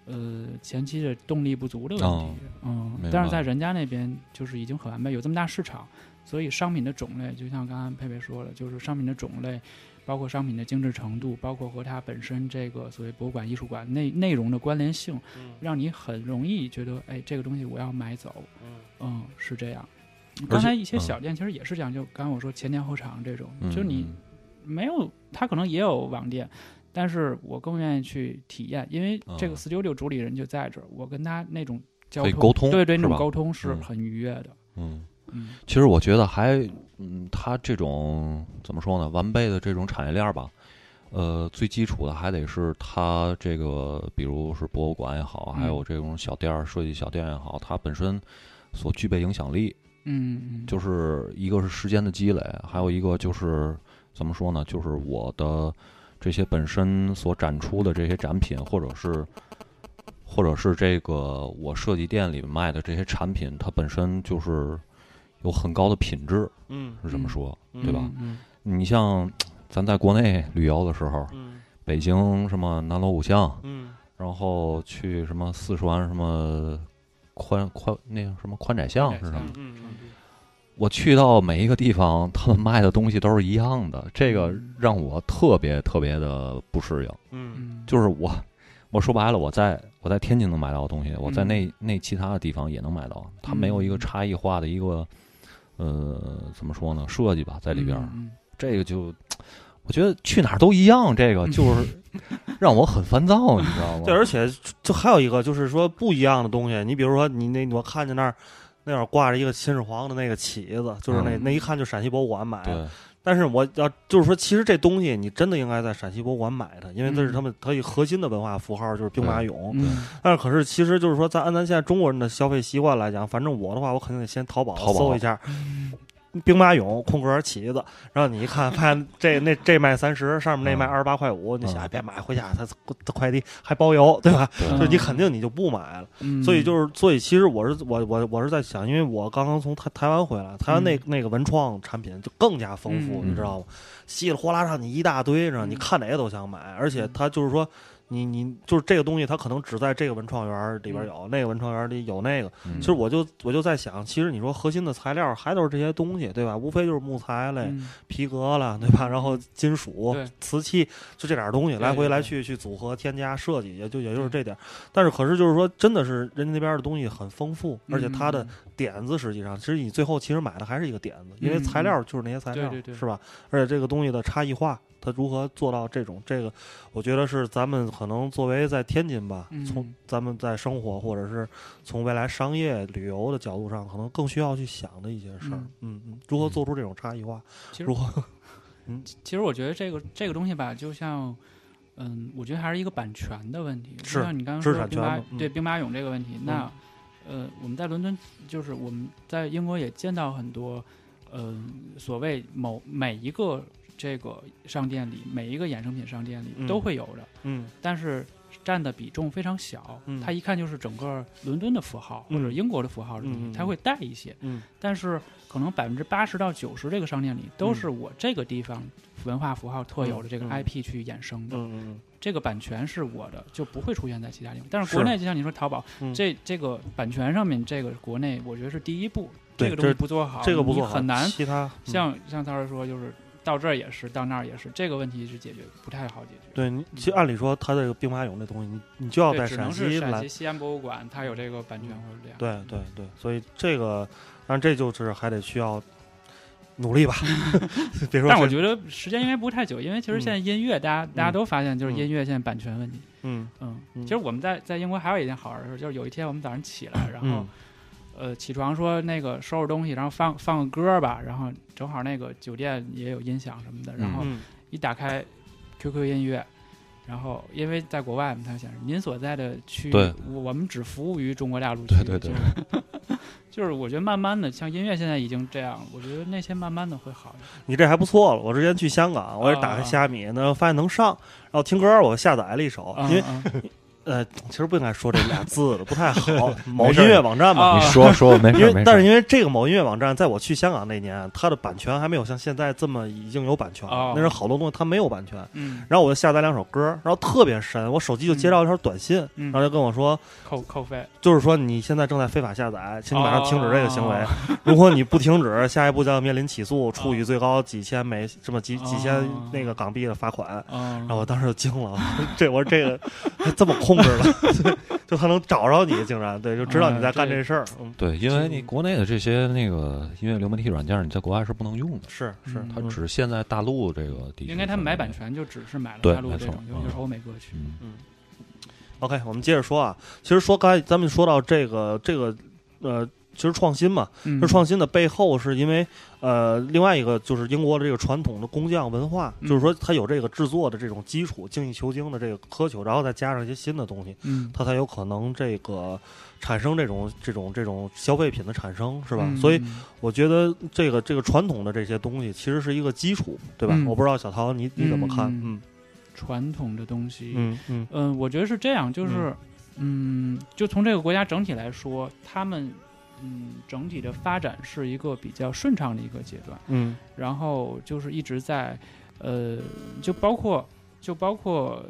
呃，前期的动力不足的问题，哦嗯明，但是在。人家那边就是已经很完备，有这么大市场，所以商品的种类，就像刚刚佩佩说的，就是商品的种类，包括商品的精致程度，包括和它本身这个所谓博物馆、艺术馆内内容的关联性，嗯。让你很容易觉得，哎，这个东西我要买走，嗯。嗯，是这样。刚才一些小店其实也是这样，就刚刚我说前店后厂这种，嗯就是你没有，它可能也有网店，但是我更愿意去体验，因为这个啊 Studio 主理人就在这儿，我跟他那种交通，沟通对对，那种沟通是嗯。很愉悦的，嗯。嗯其实我觉得还，嗯，它这种怎么说呢？完备的这种产业链儿吧，呃，最基础的还得是它这个，比如是博物馆也好，还有这种小店儿、设计小店也好，它本身所具备影响力，嗯，就是一个是时间的积累，还有一个就是怎么说呢？就是我的这些本身所展出的这些展品，或者是或者是这个我设计店里卖的这些产品，它本身就是有很高的品质，嗯。是这么说，嗯。对吧？嗯你像咱在国内旅游的时候，嗯。北京什么南锣鼓巷，嗯。然后去什么四川什么宽宽那个什么宽窄巷是什么？嗯嗯我去到每一个地方，他们卖的东西都是一样的，这个让我特别特别的不适应。嗯。嗯，就是我，我说白了，我在我在天津能买到的东西，我在嗯。那那其他的地方也能买到，它没有一个差异化的一个，呃，怎么说呢，设计吧，在里边这个就。我觉得去哪儿都一样，这个就是 让我很烦躁，你知道吗？对，而且就还有一个就是说不一样的东西，你比如说你那我看见那儿那儿挂着一个秦始皇的那个旗子，就是那、嗯那一看就陕西博物馆买的。对，但是我要就是说，其实这东西你真的应该在陕西博物馆买它，因为这是他们它一核心的文化符号，就是兵马俑。嗯但是可是其实就是说，在按咱现在中国人的消费习惯来讲，反正我的话，我肯定得先淘宝淘宝搜一下。兵马俑空格旗子，然后你一看，发现这 那这卖三十，上面那卖嗯二十八块五，你嗯想哎别买回家，他他快递还包邮，对吧？对就你肯定你就不买了。嗯，所以就是，所以其实我是我我我是在想，因为我刚刚从台台湾回来，台湾那、嗯那个文创产品就更加丰富，嗯你知道吗？稀里哗啦让你一大堆，让你嗯看哪个都想买，而且他就是说。你你就是这个东西，它可能只在这个文创园里边有，那个文创园里有那个。嗯其实我就我就在想，其实你说核心的材料还都是这些东西，对吧？无非就是木材类、嗯皮革了，对吧？然后金属对、瓷器，就这点儿东西来回来去去组合、添加、设计，也就也就是这点儿。但是可是就是说，真的是人家那边的东西很丰富，而且它的嗯点子实际上，其实你最后其实买的还是一个点子，因为嗯材料就是那些材料，对对对是吧？而且这个东西的差异化，它如何做到这种这个，我觉得是咱们可能作为在天津吧，嗯从咱们在生活或者是从未来商业旅游的角度上，可能更需要去想的一些事儿。嗯嗯嗯，如何做出这种差异化？其实如何？其实我觉得这个这个东西吧，就像，嗯，我觉得还是一个版权的问题。就是像你刚刚说兵马产权嘛嗯对兵马俑这个问题，那呃，我们在伦敦，就是我们在英国也见到很多，嗯、所谓某每一个这个商店里，每一个衍生品商店里嗯。都会有的，嗯。但是占的比重非常小。嗯。它一看就是整个伦敦的符号或者嗯。英国的符号嗯嗯它会带一些。嗯。但是可能百分之八十到九十这个商店里都是我这个地方文化符号特有的这个 IP 去衍生的，嗯嗯这个版权是我的，就不会出现在其他地方。但是是国内就像你说淘宝，嗯。这这个版权上面这个国内我觉得是第一步，这个东西不做好，这个不做好你很难。其他嗯。像像他说就是到这儿也是，到那儿也是，这个问题是解决不太好解决。对你，其实按理说，它这个兵马俑这东西，你你就要，在陕西陕西，西安博物馆，它有这个版权或者这样。对对对，所以这个，但这就是还得需要努力吧。别说，但我觉得时间应该不太久，因为其实嗯现在音乐，大家大家嗯都发现就是嗯音乐现在版权问题。嗯嗯，嗯其实我们在在英国还有一件好玩的事，就是有一天我们早上起来，然后、嗯呃起床说那个收拾东西，然后放放个歌吧，然后正好那个酒店也有音响什么的，然后嗯一打开 QQ 音乐。然后，因为在国外嘛，它显示您所在的区域对，我我们只服务于中国大陆区。对对对就是，就是我觉得慢慢的，像音乐现在已经这样，我觉得那些慢慢的会好一点。你这还不错了。我之前去香港，我也打开啊虾米，那发现能上，然后听歌我下载了一首，因为嗯呃，其实不应该说这俩字的，不太好。某音乐网站嘛，啊你说说没因事没事。为但是因为这个某音乐网站，在我去香港那年，它的版权还没有像现在这么已经有版权了哦。那时候好多东西它没有版权，嗯，然后我就下载两首歌，然后特别神，我手机就接到一条短信，嗯然后就跟我说，扣扣费，就是说你现在正在非法下载，请你马上停止这个行为。哦如果你不停止，下一步将要面临起诉，处以最高几千美这么几几千哦那个港币的罚款。嗯，然后我当时就惊了，这我说这个还 这么控制了，就他能找着你，竟然对，就知道你在干这事儿。嗯，对，因为你国内的这些那个音乐流媒体软件，你在国外是不能用的，是是嗯，它只限在大陆这个地区。应该他们买版。权就只是买了大陆这种，没错尤其是欧美歌曲。嗯 OK，我们接着说啊，其实说刚才咱们说到这个这个呃。其实创新嘛，嗯。这创新的背后是因为，呃，另外一个就是英国的这个传统的工匠文化，嗯。就是说它有这个制作的这种基础，精益求精的这个苛求，然后再加上一些新的东西，嗯，它才有可能这个产生这种这种这种消费品的产生，是吧？嗯所以我觉得这个这个传统的这些东西其实是一个基础，对吧？嗯。我不知道小陶你你怎么看？嗯嗯。传统的东西，嗯嗯。嗯，我觉得是这样，就是，嗯，就从这个国家整体来说，他们，嗯，整体的发展是一个比较顺畅的一个阶段，嗯。然后就是一直在，呃，就包括就包括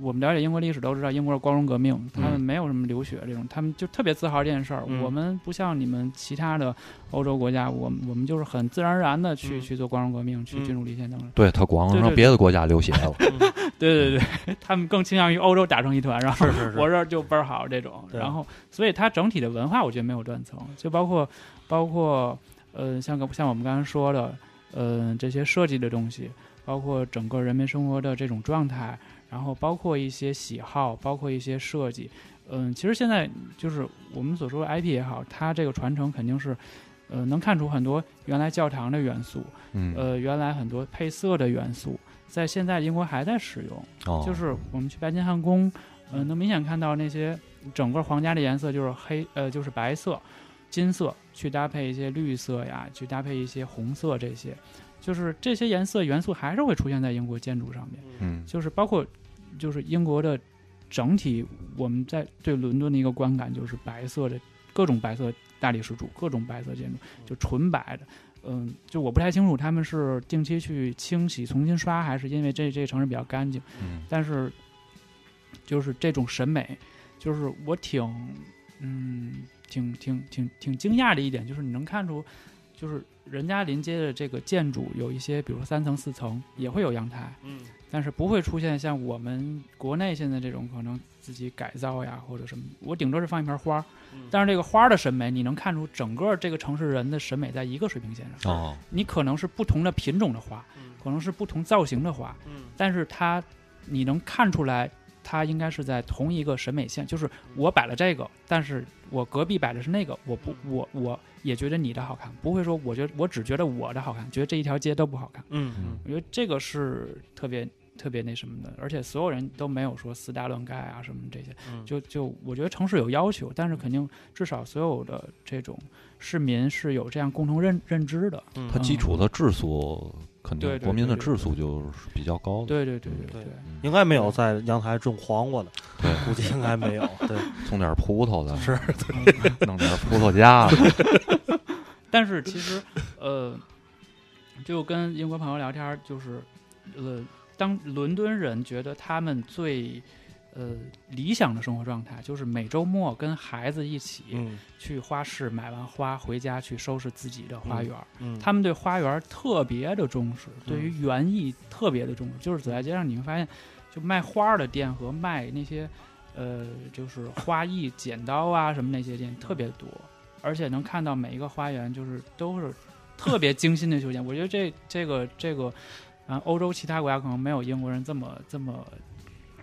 我们了解英国历史都知道，英国是光荣革命，他们没有什么流血这种，他们就特别自豪这件事儿。嗯。我们不像你们其他的欧洲国家，我们我们就是很自然而然的去、嗯。去做光荣革命，去嗯。进入立宪等等。对他光对对让别的国家流血了。嗯，对对对，他们更倾向于欧洲打成一团，然后是是是，我这儿就倍儿好这种。然后，所以它整体的文化我觉得没有断层，就包括包括呃，像个像我们刚才说的，呃，这些设计的东西，包括整个人民生活的这种状态，然后包括一些喜好，包括一些设计。嗯，其实现在就是我们所说的 IP 也好，它这个传承肯定是。呃，能看出很多原来教堂的元素，嗯，呃，原来很多配色的元素，在现在英国还在使用。哦，就是我们去白金汉宫，呃，能明显看到那些整个皇家的颜色就是黑，呃，就是白色、金色，去搭配一些绿色呀，去搭配一些红色这些，就是这些颜色元素还是会出现在英国建筑上面，嗯就是包括就是英国的整体，我们在对伦敦的一个观感就是白色的各种白色大理石柱，各种白色建筑，就纯白的。嗯，就我不太清楚他们是定期去清洗、重新刷，还是因为这这个城市比较干净。嗯但是就是这种审美，就是我挺嗯挺挺挺挺惊讶的一点，就是你能看出，就是人家临街的这个建筑有一些，比如说三层四层也会有阳台，嗯。但是不会出现像我们国内现在这种可能自己改造呀或者什么，我顶多是放一盆花但是这个花儿的审美，你能看出整个这个城市人的审美在一个水平线上，哦，你可能是不同的品种的花，可能是不同造型的花，嗯。但是它你能看出来它应该是在同一个审美线，就是我摆了这个，但是我隔壁摆的是那个，我不我我也觉得你的好看，不会说我觉得我只觉得我的好看，觉得这一条街都不好看。嗯嗯我觉得这个是特别特别那什么的，而且所有人都没有说私搭乱盖啊什么这些，嗯，就就我觉得城市有要求，但是肯定至少所有的这种市民是有这样共同认认知的。嗯它基础的质素肯定国民的质素就是比较高的。对对对对对，嗯应该没有在阳台种黄瓜的，对，估计应该没有。对，种点葡萄的，是。弄点葡萄架子。但是其实，呃，就跟英国朋友聊天，就是，呃，当伦敦人觉得他们最，呃，理想的生活状态，就是每周末跟孩子一起嗯去花市买完花回家去收拾自己的花园儿。嗯，他们对花园儿特别的重视，对于园艺特别的重视。就是走在街上，你会发现，就卖花儿的店和卖那些，呃，就是花艺、剪刀啊什么那些店特别多，而且能看到每一个花园就是都是特别精心的修剪。我觉得这这个这个，啊，欧洲其他国家可能没有英国人这么这么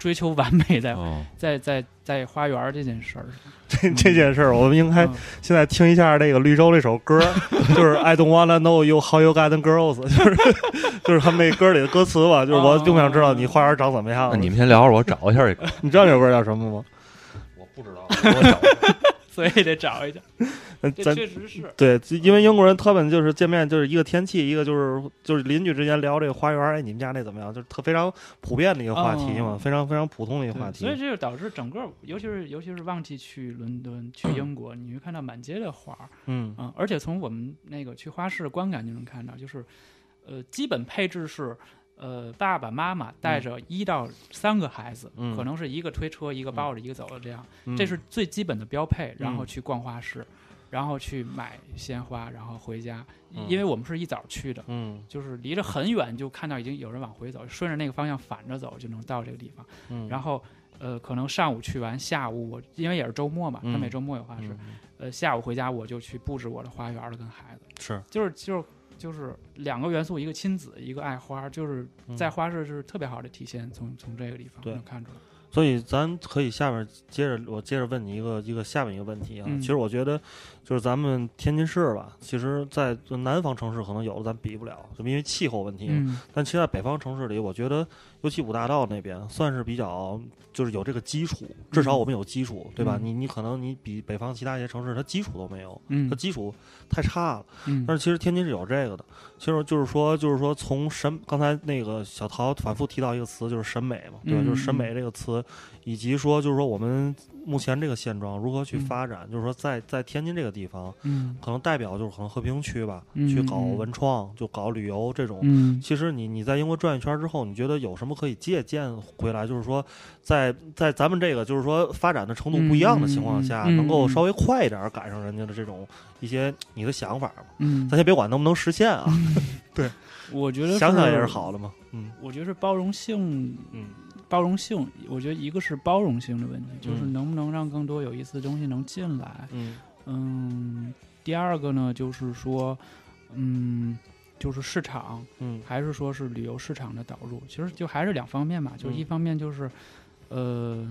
追求完美在嗯，在在在花园这件事儿。这这件事儿，我们应该嗯现在听一下这个绿洲这首歌，就是 I don't wanna know you how you got the girls，就是就是他们那歌里的歌词吧，就是我并不想知道你花园长怎么样。那你们先聊着，我找一下这个。你知道这首歌叫什么吗？我不知道，我找。所以得找一下，这那咱确实是。对，因为英国人他们就是见面就是一个天气，一个就是就是邻居之间聊这个花园，哎，你们家那怎么样？就是特非常普遍的一个话题嘛，哦非常非常普通的一个话题。所以这就导致整个，尤其是尤其是旺季去伦敦、去英国，你会看到满街的花儿，嗯嗯，而且从我们那个去花市的观感就能看到，就是，呃，基本配置是，呃，爸爸妈妈带着一到三个孩子，嗯。可能是一个推车，一个抱着，一个走的这样，嗯。这是最基本的标配，然后嗯。去逛花市，然后去买鲜花，然后回家，嗯。因为我们是一早去的，嗯。就是离着很远就看到已经有人往回走，顺着那个方向反着走就能到这个地方。嗯，然后呃，可能上午去完，下午我因为也是周末嘛，他嗯。每周末有花市，嗯。呃，下午回家我就去布置我的花园了，跟孩子，是。就是就是就是两个元素，一个亲子，一个爱花，就是在嗯花市是特别好的体现，从从这个地方对能看出来。所以咱可以下面接着我接着问你一个一个下面一个问题啊。嗯其实我觉得，就是咱们天津市吧，其实在南方城市可能有的咱比不了，就因为气候问题。嗯但其实在北方城市里，我觉得尤其五大道那边算是比较就是有这个基础，至少我们有基础，对吧？嗯你你可能你比北方其他一些城市，它基础都没有，嗯它基础太差了。嗯但是其实天津是有这个的，其实就是说，就是说从审，刚才那个小陶反复提到一个词，就是审美嘛，对吧？嗯就是审美这个词，以及说就是说我们目前这个现状如何去嗯发展，就是说在在天津这个地方，嗯可能代表就是可能和平区吧，嗯去搞嗯文创，就搞旅游这种。嗯其实你你在英国转一圈之后，你觉得有什么可以借鉴回来？就是说在，在咱们这个就是说发展的程度不一样的情况下，能够稍微快一点儿赶上人家的这种一些你的想法嘛？嗯咱先别管能不能实现啊，对我觉得想想也是好的嘛。嗯我觉得是包容性嗯包容性，我觉得一个是包容性的问题，就是嗯能不能让更多有意思的东西能进来。嗯嗯，第二个呢，就是说，嗯，就是市场，嗯还是说是旅游市场的导入，其实就还是两方面嘛。就是一嗯方面就是，呃，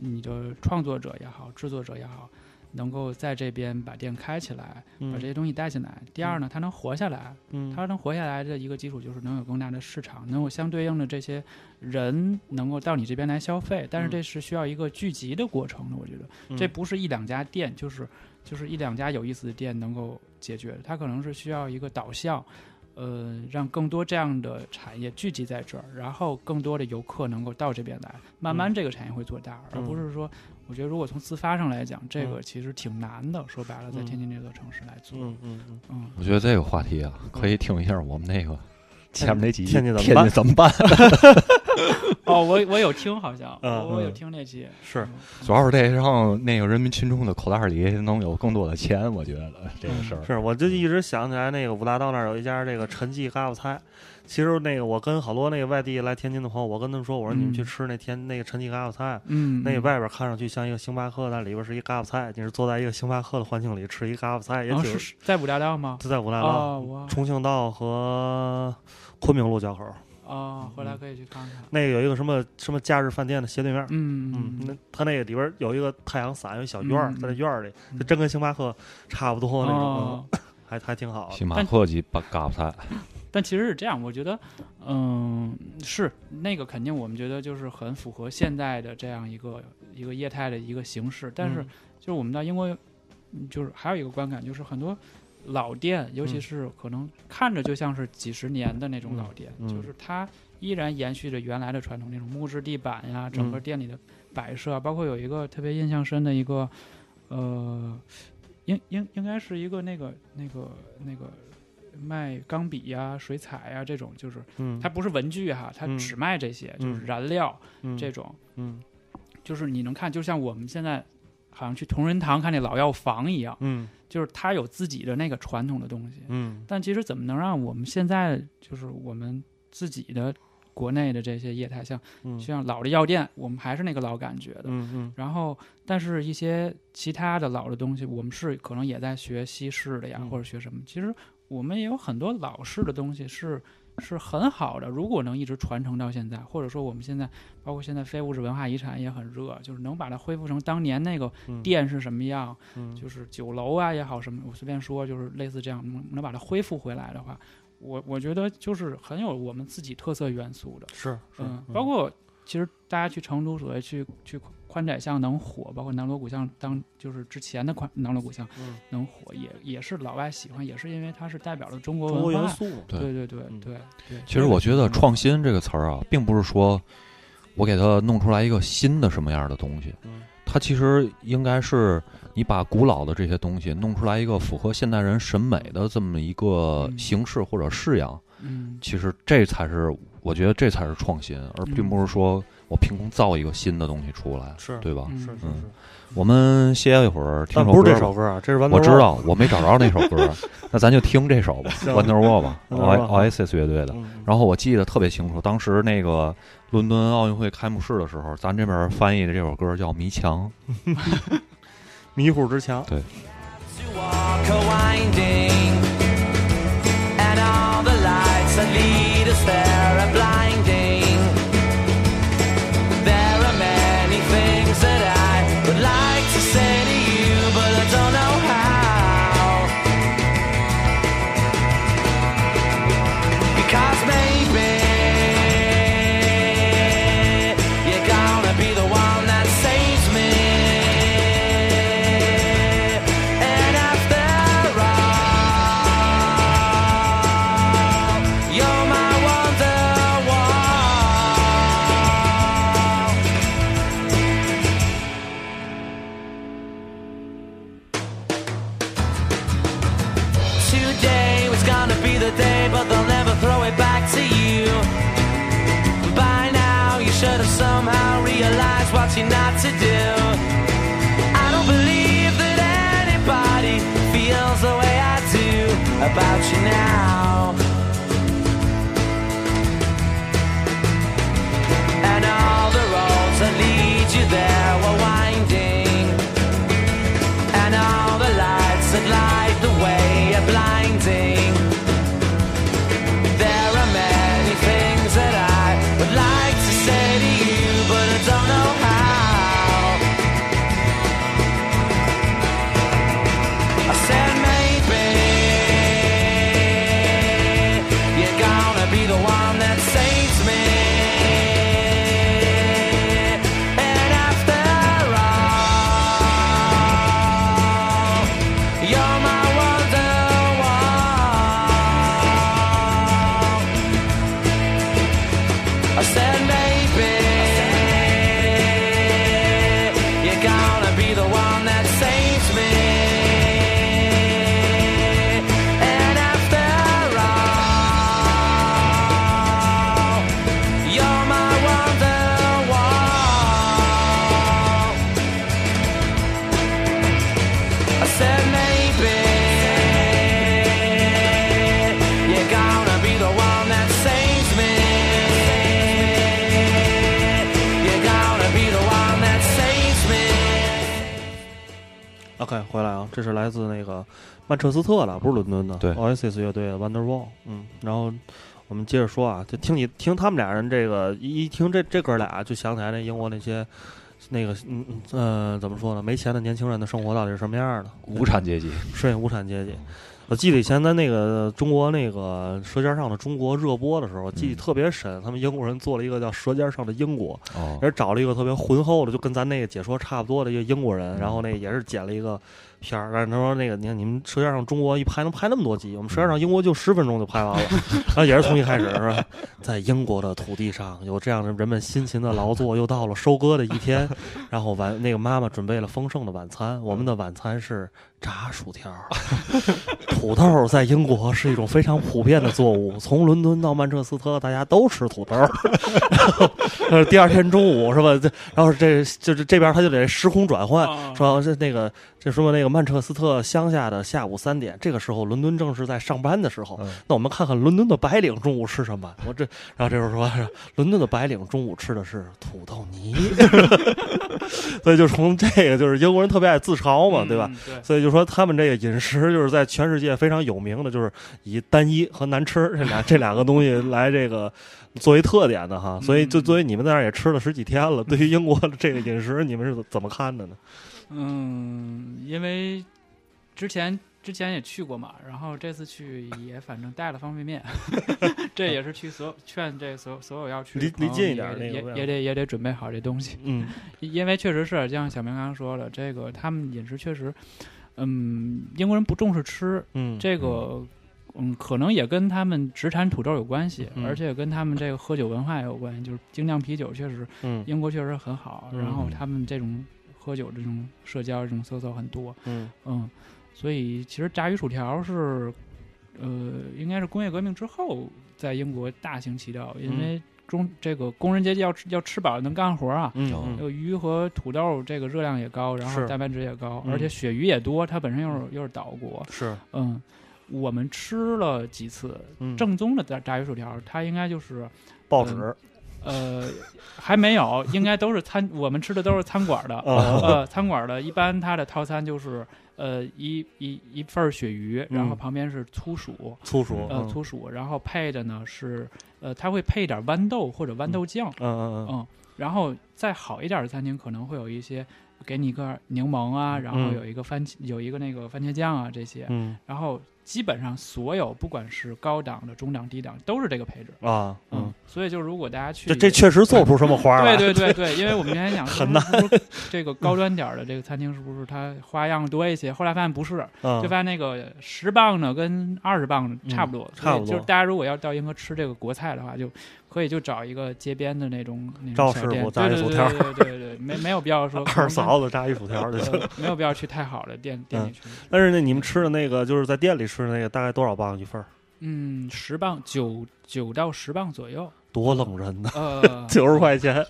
你的创作者也好，制作者也好，能够在这边把店开起来，把这嗯些东西带进来。第二呢，它能活下来，嗯，它能活下来的一个基础就是能有更大的市场，能有相对应的这些人能够到你这边来消费，但是嗯这是需要一个聚集的过程的。我觉得这嗯不是一两家店，就是就是一两家有意思的店能够解决的，它可能是需要一个导向。呃，让更多这样的产业聚集在这儿，然后更多的游客能够到这边来，慢慢嗯这个产业会做大，而不嗯是说，我觉得如果从自发上来讲，这个嗯其实挺难的。说白了，在嗯天津这座城市来做，嗯嗯嗯，嗯，我觉得这个话题啊，可以听一下我们那个前面那几集天津怎么办？津怎么办？哦，我我有听，好像嗯我我有嗯听那期，是嗯主要是得让那个人民群众的口袋里能有更多的钱，我觉得这个事儿。是，我就一直想起来那个五大道那儿有一家这个陈记嘎巴菜。其实那个我跟好多那个外地来天津的朋友，我跟他们说，我说你们去嗯吃那天那个陈记嘎巴菜，嗯，那嗯外边看上去像一个星巴克，但里边是一嘎巴菜。你是坐在一个星巴克的环境里吃一嘎巴菜，也哦挺在五大道吗？就在五大道、哦，重庆道和昆明路交口。啊，回来可以去看看。那个有一个什么什么假日饭店的斜对面，嗯嗯，那他那个里边有一个太阳伞，有一小院儿，嗯在那院儿里，嗯就真跟星巴克差不多那种，还还挺好。星巴克级巴嘎巴菜，但其实是这样，我觉得，嗯，是那个肯定，我们觉得就是很符合现在的这样一个一个业态的一个形式。但是，嗯就是我们到英国，嗯就是还有一个观感，就是很多老店，尤其嗯。是可能看着就像是几十年的那种老店，就是它依然延续着原来的传统，那种木质地板呀，整个嗯店里的摆设啊，包括有一个特别印象深的一个，呃，应应应该是一个那个那个那个卖钢笔呀、水彩呀这种，就是嗯，它不是文具哈，它嗯。只卖这些，就是嗯。燃料嗯。这种，嗯。就是你能看，就像我们现在好像去同仁堂看那老药房一样，嗯就是他有自己的那个传统的东西。嗯但其实怎么能让我们现在就是我们自己的国内的这些业态，像嗯像老的药店，我们还是那个老感觉的。嗯嗯然后，但是一些其他的老的东西，我们是可能也在学西式的呀，嗯或者学什么。其实我们也有很多老式的东西是是很好的，如果能一直传承到现在，或者说我们现在包括现在非物质文化遗产也很热，就是能把它恢复成当年那个嗯。店是什么样，嗯。就是酒楼啊也好什么，我随便说，就是类似这样，能能把它恢复回来的话，我我觉得就是很有我们自己特色元素的。是是嗯，包括其实大家去成都所谓去去宽窄巷能火，包括南锣鼓巷当就是之前的宽南锣鼓巷嗯。能火，也也是老外喜欢，也是因为它是代表了中国。元素，对。对对对嗯。对。对。其实我觉得“嗯创新”这个词儿啊，并不是说我给它弄出来一个新的什么样的东西，嗯。它其实应该是你把古老的这些东西弄出来一个符合现代人审美的这么一个嗯。形式或者式样。嗯。其实这才是我觉得这才是创新，而并不是说我凭空造一个新的东西出来，是对吧？嗯是是嗯。是，我们歇一会儿，听首歌不是这首歌啊，这是我知道，我没找着那首歌，那咱就听这首吧，Wonderwall 吧 Wonderwall，Oasis 乐队的。嗯。然后我记得特别清楚，当时那个伦敦奥运会开幕式的时候，咱这边翻译的这首歌叫《迷墙》。迷糊之墙，to should have somehow realized what you're not to do. I don't believe that anybody feels the way I do about you now. And all the roads that lead you there I said OK，回来啊，这是来自那个曼彻斯特的，不是伦敦的，对，Oasis 乐队的 Wonderwall。嗯，然后我们接着说啊，就听你听他们俩人这个一一听这这哥俩，就想起来那英国那些那个嗯嗯呃怎么说呢？没钱的年轻人的生活到底是什么样的？无产阶级，是无产阶级。我记得以前在那个中国那个《舌尖上的中国》热播的时候，记忆嗯特别深。他们英国人做了一个叫《舌尖上的英国》，哦也是找了一个特别浑厚的，就跟咱那个解说差不多的一个英国人，嗯然后那也是剪了一个片儿。但是他说那个，你看你们《舌尖上中国》一拍能拍那么多集，我们《舌尖上英国》就十分钟就拍完了，然后也是从一开始是吧？在英国的土地上，有这样的人们辛勤的劳作，又到了收割的一天，然后晚那个妈妈准备了丰盛的晚餐，我们的晚餐是炸薯条。土豆在英国是一种非常普遍的作物，从伦敦到曼彻斯特，大家都吃土豆。然后，呃，第二天中午是吧？这然后这就是这边他就得时空转换，啊说这那个这说那个曼彻斯特乡下的下午三点，这个时候伦敦正是在上班的时候。嗯那我们看看伦敦的白领中午吃什么？我这，然后这时候说，伦敦的白领中午吃的是土豆泥。所以就从这个就是英国人特别爱自嘲嘛，对吧？？嗯对，所以就说他们这个饮食就是在全世界非常有名的，就是以单一和难吃这俩 这两个东西来这个作为特点的哈。所以就嗯作为你们在那儿也吃了十几天了，对于英国的这个饮食，你们是怎么看的呢？嗯，因为之前之前也去过嘛，然后这次去也反正带了方便面，这也是去所劝这所所有要去离离近一点儿也也也得也得准备好这东西，嗯因为确实是就像小明刚刚说了，这个他们饮食确实，嗯，英国人不重视吃，嗯，这个。嗯，可能也跟他们只产土豆有关系，嗯。而且跟他们这个喝酒文化也有关系。就是精酿啤酒确实，嗯。英国确实很好，嗯。然后他们这种喝酒这种社交这种 social 很多，嗯。嗯，所以其实炸鱼薯条是，呃，应该是工业革命之后在英国大行其道，因为中这个工人阶级要吃要吃饱能干活啊。这个鱼和土豆这个热量也高，然后蛋白质也高，嗯。而且鳕鱼也多，它本身又是又是岛国，是。嗯，我们吃了几次嗯。正宗的炸炸鱼薯条，它应该就是报纸呃还没有，应该都是餐，我们吃的都是餐馆的，啊呃，餐馆的一般它的套餐就是呃一一一份儿鳕鱼，然后嗯。旁边是粗薯，粗薯呃嗯。粗薯，然后配的呢是呃它会配一点豌豆或者豌豆酱，嗯嗯嗯，然后再好一点的餐厅可能会有一些给你一个柠檬啊，然后嗯。有一个番茄有一个那个番茄酱啊这些，嗯。然后基本上所有不管是高档的、中档、低档都是这个配置，啊嗯嗯，，所以就如果大家去这这确实做不出什么花来。对对对对，因为我们原先想 很难，是不是这个高端点儿的这个餐厅是不是它花样多一些？后来发现不是，嗯就发现那个十磅的跟二十磅的差不多，嗯差不多所以就是大家如果要到银河吃这个国菜的话，就可以就找一个街边的那种那赵种小店，师傅炸对对对鱼薯条对对对对，没没有必要说 二嫂子炸一薯条就行。呃没有必要去太好的店店里去。但是呢，你们吃的那个就是在店里吃的那个，大概多少磅一份儿？嗯，十磅九九到十磅左右，多冷人呐！呃，九十块钱，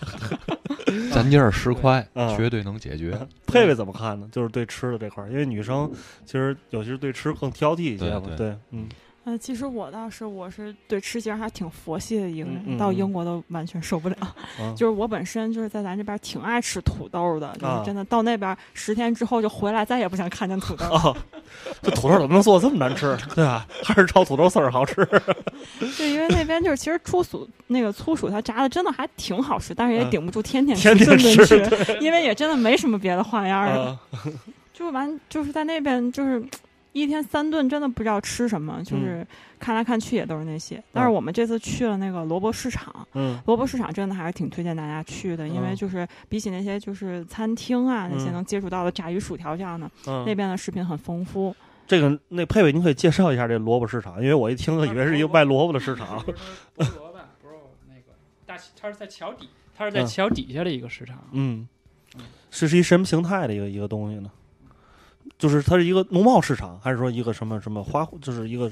咱这儿十块嗯绝对能解决。佩佩怎么看呢？就是对吃的这块，因为女生其实尤其是对吃更挑剔一些嘛。对，嗯呃，其实我倒是我是对吃其实还挺佛系的一个人，嗯嗯嗯到英国都完全受不了。啊，就是我本身就是在咱这边挺爱吃土豆的，就啊是真的到那边十天之后就回来，再也不想看见土豆。哦，这土豆怎么能做的这么难吃？对吧？还是炒土豆丝儿好吃。对因为那边就是其实粗薯那个粗薯它炸的真的还挺好吃，但是也嗯顶不住天天天天顿顿吃吃，因为也真的没什么别的花样了。啊 就完就是在那边就是一天三顿，真的不知道吃什么，就是看来看去也都是那些。但是我们这次去了那个萝卜市场，嗯萝卜市场真的还是挺推荐大家去的，因为嗯就是比起那些就是餐厅啊那些嗯能接触到的炸鱼薯条这样的，那嗯，边的食品很丰富。这个那佩佩，您可以介绍一下这萝卜市场，因为我一听以为是一个卖萝卜的市场。萝卜，不是那个大，它是在桥底，它是在嗯桥底下的一个市场。嗯，是是一什么形态的一个一个东西呢？就是它是一个农贸市场，还是说一个什么什么花，就是一个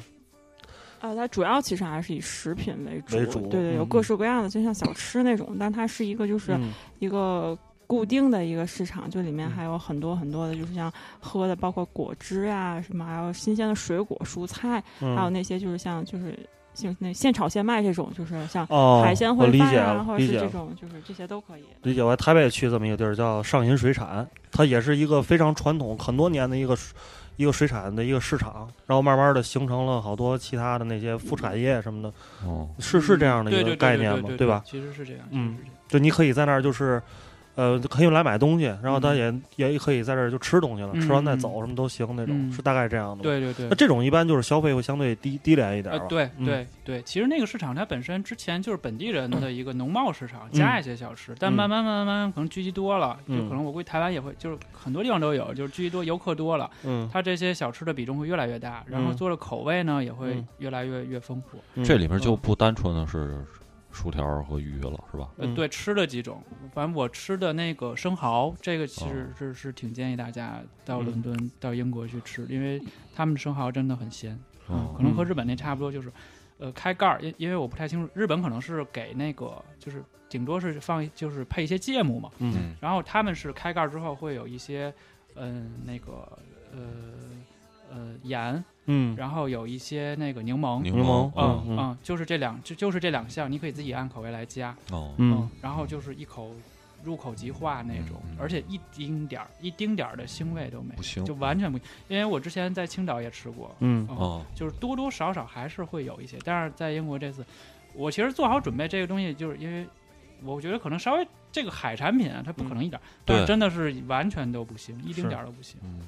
呃，它主要其实还是以食品为主，为主对对，有嗯。各式各样的，就像小吃那种，但它是一个就是嗯。一个固定的一个市场，就里面嗯。还有很多很多的，就是像喝的，包括果汁啊什么，还有新鲜的水果、蔬菜，嗯。还有那些就是像就是像那现炒现卖这种，就是像哦，海鲜我理解烩饭啊，了，或者理解了。是这种，就是这些都可以。理解，我在台北去这么一个地儿叫上银水产，它也是一个非常传统很多年的一个一个水产的一个市场，然后慢慢的形成了好多其他的那些副产业什么的，哦，是是这样的一个概念嘛，对对吧？其实是这样，嗯就你可以在那儿就是。呃，可以来买东西，然后他嗯。也、也可以在这儿就吃东西了，嗯吃完再走，什么都行那种，嗯。是大概这样的。，对对对。那。这种一般就是消费会相对低低廉一点对嗯。对对，其实那个市场它本身之前就是本地人的一个农贸市场，嗯。加一些小吃，但慢慢慢慢慢可能聚集多了，就嗯可能我估计台湾也会，就是很多地方都有，就是聚集多游客多了，嗯，它这些小吃的比重会越来越大，然后嗯。做的口味呢也会嗯。越来越越丰富。嗯。这里面就不单纯的是薯条和鱼了，是吧？呃，嗯。对，吃了几种，反正我吃的那个生蚝，这个其实哦。是是挺建议大家到嗯。伦敦、到英国去吃，因为他们的生蚝真的很鲜，哦可能和日本那差不多，就是呃开盖儿，因因为我不太清楚，日本可能是给那个就是顶多是放就是配一些芥末嘛，然后他们是开盖儿之后会有一些嗯、那个呃呃盐，嗯。然后有一些那个柠檬。柠柠檬嗯嗯嗯，就是这两就就是这两项，你可以自己按口味来加。哦，嗯。然后就是一口入口即化那种，而且一丁点儿一丁点儿的腥味都没有，不行就完全不。因为我之前在青岛也吃过，嗯。嗯哦，就是多多少少还是会有一些，但是在英国这次，我其实做好准备这个东西，就是因为我觉得可能稍微这个海产品啊，它不可能一点儿，但真的是完全都不行，一丁点儿都不行。嗯。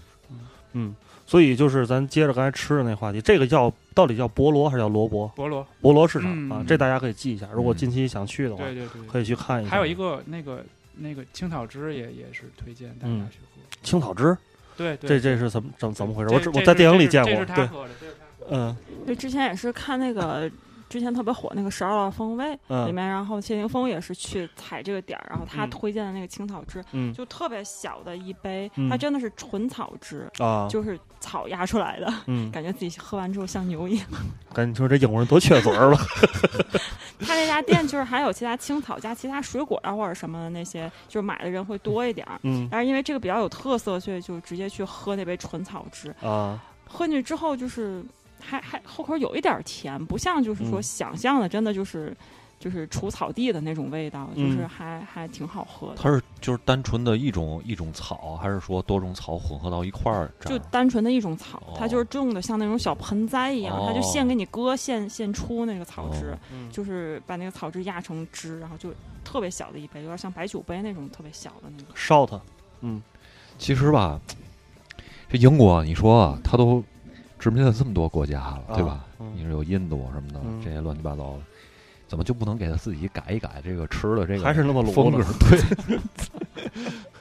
嗯，所以就是咱接着刚才吃的那话题，这个叫到底叫菠萝还是叫萝卜？菠萝，菠萝市场嗯啊，这大家可以记一下。如果嗯近期想去的话，对对对，可以去看一下。还有一个那个那个青草汁也也是推荐大家嗯去喝。青草汁，对对，这这是怎么怎么怎么回事？我只我在电影里见过。对，是他喝的，这是他喝的。嗯对，之前也是看那个之前特别火那个《十二道风味》里嗯面，然后谢霆锋也是去踩这个点儿，然后他嗯推荐的那个青草汁，嗯就特别小的一杯，嗯它真的是纯草汁，啊，就是草压出来的，嗯，感觉自己喝完之后像牛一样。赶紧说这英国人多缺嘴儿吧。他那家店就是还有其他青草加其他水果啊或者什么的那些，就是买的人会多一点儿。嗯但是因为这个比较有特色，所以就直接去喝那杯纯草汁。啊，喝进去之后，就是还还后口有一点儿甜，不像就是说嗯想象的，真的就是就是除草地的那种味道，就是嗯还还挺好喝的。它是就是单纯的一种一种草，还是说多种草混合到一块儿就？单纯的一种草，哦它就是种的像那种小盆栽一样，它就现哦给你割，现现出那个草汁，哦嗯就是把那个草汁压成汁，然后就特别小的一杯，有点像白酒杯那种特别小的那种。，shot，嗯其实吧，这英国你说啊，它都殖民了这么多国家了，对吧？你说有印度什么的，嗯。这些乱七八糟的，怎么就不能给他自己改一改这个吃的这个还是那么风格？对，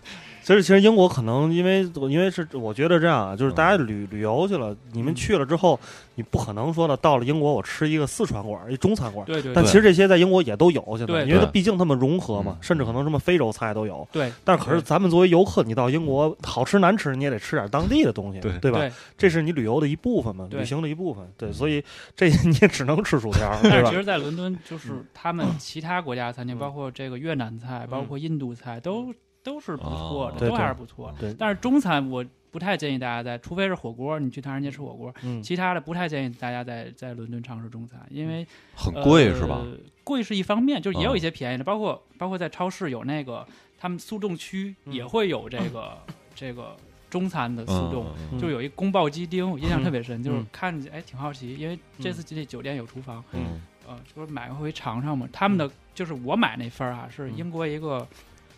其实其实英国可能因为因为是我觉得这样啊，就是嗯大家旅旅游去了，你们去了之后，你不可能说的到了英国我吃一个四川馆儿一中餐馆儿。对对对但其实这些在英国也都有，现在，对因为它毕竟他们融合嘛，嗯甚至可能什么非洲菜都有。对，但可是咱们作为游客，你到英国好吃难吃，你也得吃点当地的东西，对对吧？对，这是你旅游的一部分嘛，旅行的一部分。对，所以这 你也只能吃薯条，对吧但是其？实，在伦敦，就是嗯他们其他国家餐厅，嗯包括这个越南菜，包括印度菜，都都是不错哦的，对都还是不错的。对，但是中餐我不太建议大家在，除非是火锅，你去唐人街吃火锅，嗯。其他的不太建议大家在在伦敦尝试中餐，因为很贵呃是吧？贵是一方面，就是也有嗯。一些便宜的，包括包括在超市有那个他们速冻区嗯。也会有这个这个中餐的速冻。就有一宫爆鸡丁，我印象特别深，就是嗯。看着哎挺好奇，因为这次这酒店有厨房，嗯。呃，说买回尝尝嘛。他们的就是我买那份儿啊，是嗯。英国一个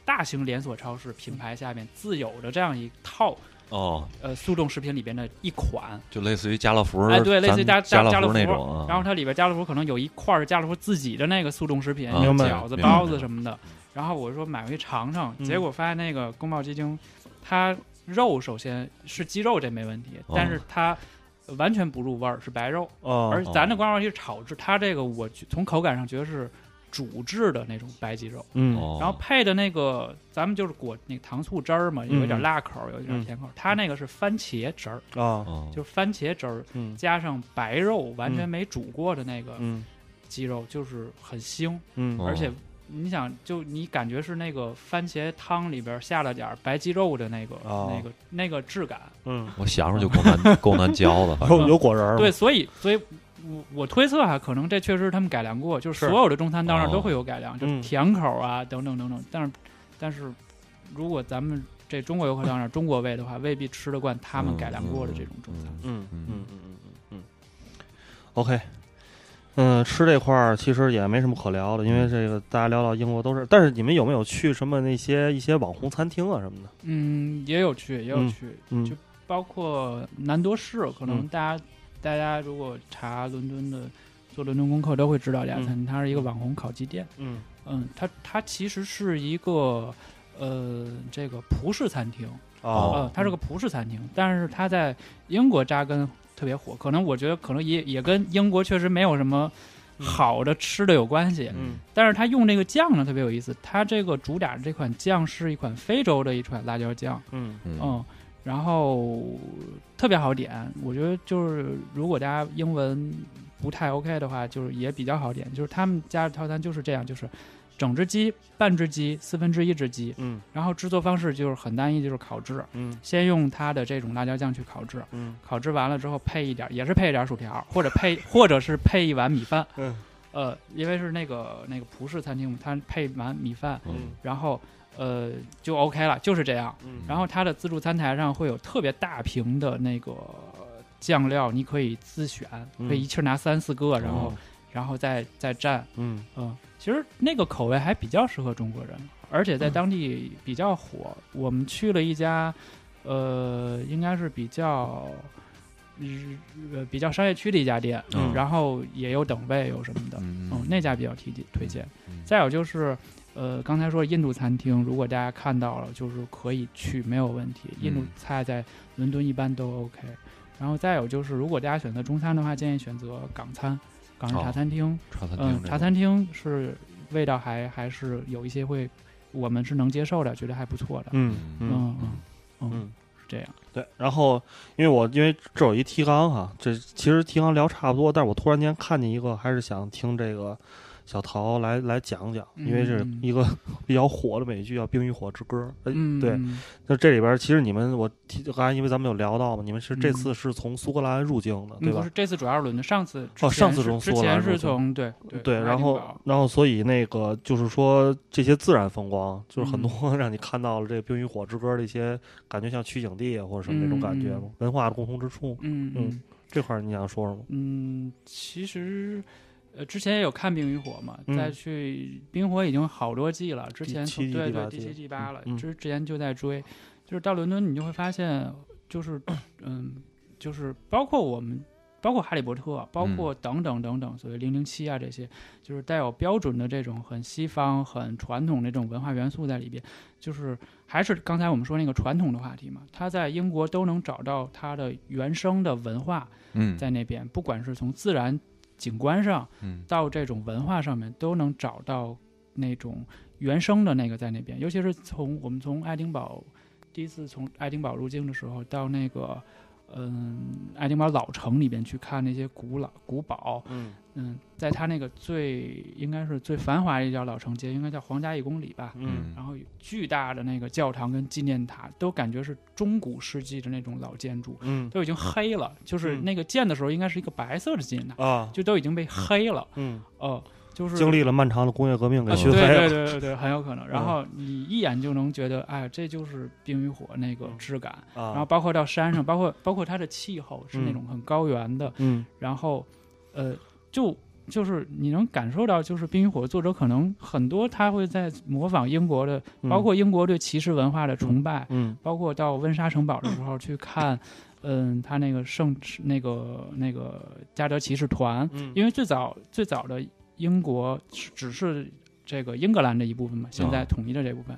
大型连锁超市品牌下面自有的这样一套哦，呃速冻食品里边的一款，就类似于家乐福，哎，对，类似于家家家乐乐福那种啊。然后它里边家乐福可能有一块儿是家乐福自己的那个速冻食品，饺子、包子什么的。然后我说买回去尝尝，嗯。结果发现那个宫保鸡丁，它肉首先是鸡肉，这没问题，哦。但是它完全不入味儿，是白肉。哦，而咱这宫保鸡丁炒制，它这个我从口感上觉得是煮制的那种白鸡肉，嗯。哦，然后配的那个咱们就是裹那个糖醋汁儿嘛，有一点嗯辣口儿，有一点甜口儿，它那个是番茄汁儿，啊，哦。就是番茄汁儿嗯。加上白肉，完全嗯没煮过的那个嗯。鸡肉，就是很腥，嗯。哦。而且你想，就你感觉是那个番茄汤里边下了点白鸡肉的那个、哦。那个那个质感。嗯，我想着就够难够难嚼的，有 有果仁儿对，，所以所以我我推测哈，可能这确实是他们改良过，就是是所有的中餐当然哦都会有改良，就是嗯甜口啊等等等等。但是但是如果咱们这中国游客到那儿中国味的话，未必吃得惯他们改良过的这种中餐。嗯嗯嗯嗯嗯嗯嗯，OK，嗯，吃这块儿其实也没什么可聊的，因为这个大家聊到英国都是，但是你们有没有去什么那些一些网红餐厅啊什么的？嗯，也有去，也有嗯去，嗯就包括南多士，可能嗯大家、大家如果查伦敦的做伦敦功课都会知道这家餐厅，它是一个网红烤鸡店。嗯。嗯，它它其实是一个呃这个葡式餐厅，哦。呃，它是个葡式餐厅，但是它在英国扎根特别火，可能我觉得可能也也跟英国确实没有什么好的吃的有关系，嗯。但是它用这个酱呢特别有意思，它这个主打的这款酱是一款非洲的一款辣椒酱，嗯。嗯。嗯，然后特别好点，我觉得就是如果大家英文不太 OK 的话，就是也比较好点，就是他们家的套餐就是这样，就是整只鸡、半只鸡、四分之一只鸡，嗯。然后制作方式就是很单一，就是烤制，嗯。先用它的这种辣椒酱去烤制，嗯。烤制完了之后配一点，也是配一点薯条，或者配 或者是配一碗米饭，嗯。呃，因为是那个那个葡式餐厅嘛，它配一碗米饭，嗯。然后呃就 OK 了，就是这样。嗯然后它的自助餐台上会有特别大瓶的那个酱料，你可以自选，嗯可以一气儿拿三四个，然后、哦然后再再蘸。嗯嗯，其实那个口味还比较适合中国人，而且嗯在当地比较火。我们去了一家，呃，应该是比较。日呃，比较商业区的一家店，嗯然后也有等位，有什么的，嗯嗯，那家比较提推荐。嗯再有就是，呃，刚才说印度餐厅，如果大家看到了，就是可以去，没有问题。印度嗯菜在伦敦一般都 OK。然后再有就是，如果大家选择中餐的话，建议选择港餐，港式茶哦餐厅。茶餐厅嗯，茶餐厅是味道还还是有一些会，我们是能接受的，觉得还不错的。嗯嗯嗯嗯嗯，嗯。是这样。对，然后因为我因为这有一提纲哈，这其实提纲聊差不多，但是我突然间看见一个，还是想听这个小陶来来讲讲，因为是嗯一个比较火的美剧叫《冰与火之歌》。呃嗯，对，嗯那这里边其实你们我提刚才因为咱们有聊到嘛，你们是这嗯次是从苏格兰入境的，对吧嗯不是？这次主要是伦敦，上次哦上次前是之从苏格兰前是入境从对对，从爱然后然后所以那个就是说这些自然风光，就是很嗯多 让你看到了这《冰与火之歌》的一些感觉，像取景地啊或者什么那种感觉嗯嘛，文化的共同之处。嗯嗯这块儿你想说什么？嗯，其实呃之前也有看《冰与火》嘛，嗯再去《冰火》已经好多季了，之前对对第七季八了，嗯之之前就在追，就是到伦敦你就会发现，就是嗯，就是包括我们。包括《哈利波特》，包括等等等等，所谓零零七啊这些，就是带有标准的这种很西方、很传统的这种文化元素在里边。就是还是刚才我们说那个传统的话题嘛，它在英国都能找到它的原生的文化，嗯在那边，不管是从自然景观上嗯到这种文化上面，都能找到那种原生的那个在那边。尤其是从我们从爱丁堡第一次从爱丁堡入境的时候，到那个嗯爱丁堡老城里边去看那些古老古堡，嗯嗯，在它那个最应该是最繁华的一条老城街，应该叫皇家一公里吧。嗯然后有巨大的那个教堂跟纪念塔，都感觉是中古世纪的那种老建筑。嗯都已经黑了，就是嗯那个建的时候应该是一个白色的纪念塔，啊就都已经被黑了。嗯，哦、就是经历了漫长的工业革命给啊对熏黑了。对对对对，很有可能。然嗯后你一眼就能觉得，哎，这就是冰与火那个质感。然后啊，包括到山上，包括包括它的气候是那嗯种很高原的，嗯然后呃，就就是你能感受到，就是冰与火作者可能很多他会在模仿英国的，嗯包括英国对骑士文化的崇拜，嗯包括到温莎城堡的时候去看，嗯，他那个圣那个那个加德骑士团，嗯，因为最早最早的英国是只是这个英格兰的一部分嘛，现在哦统一的这部分，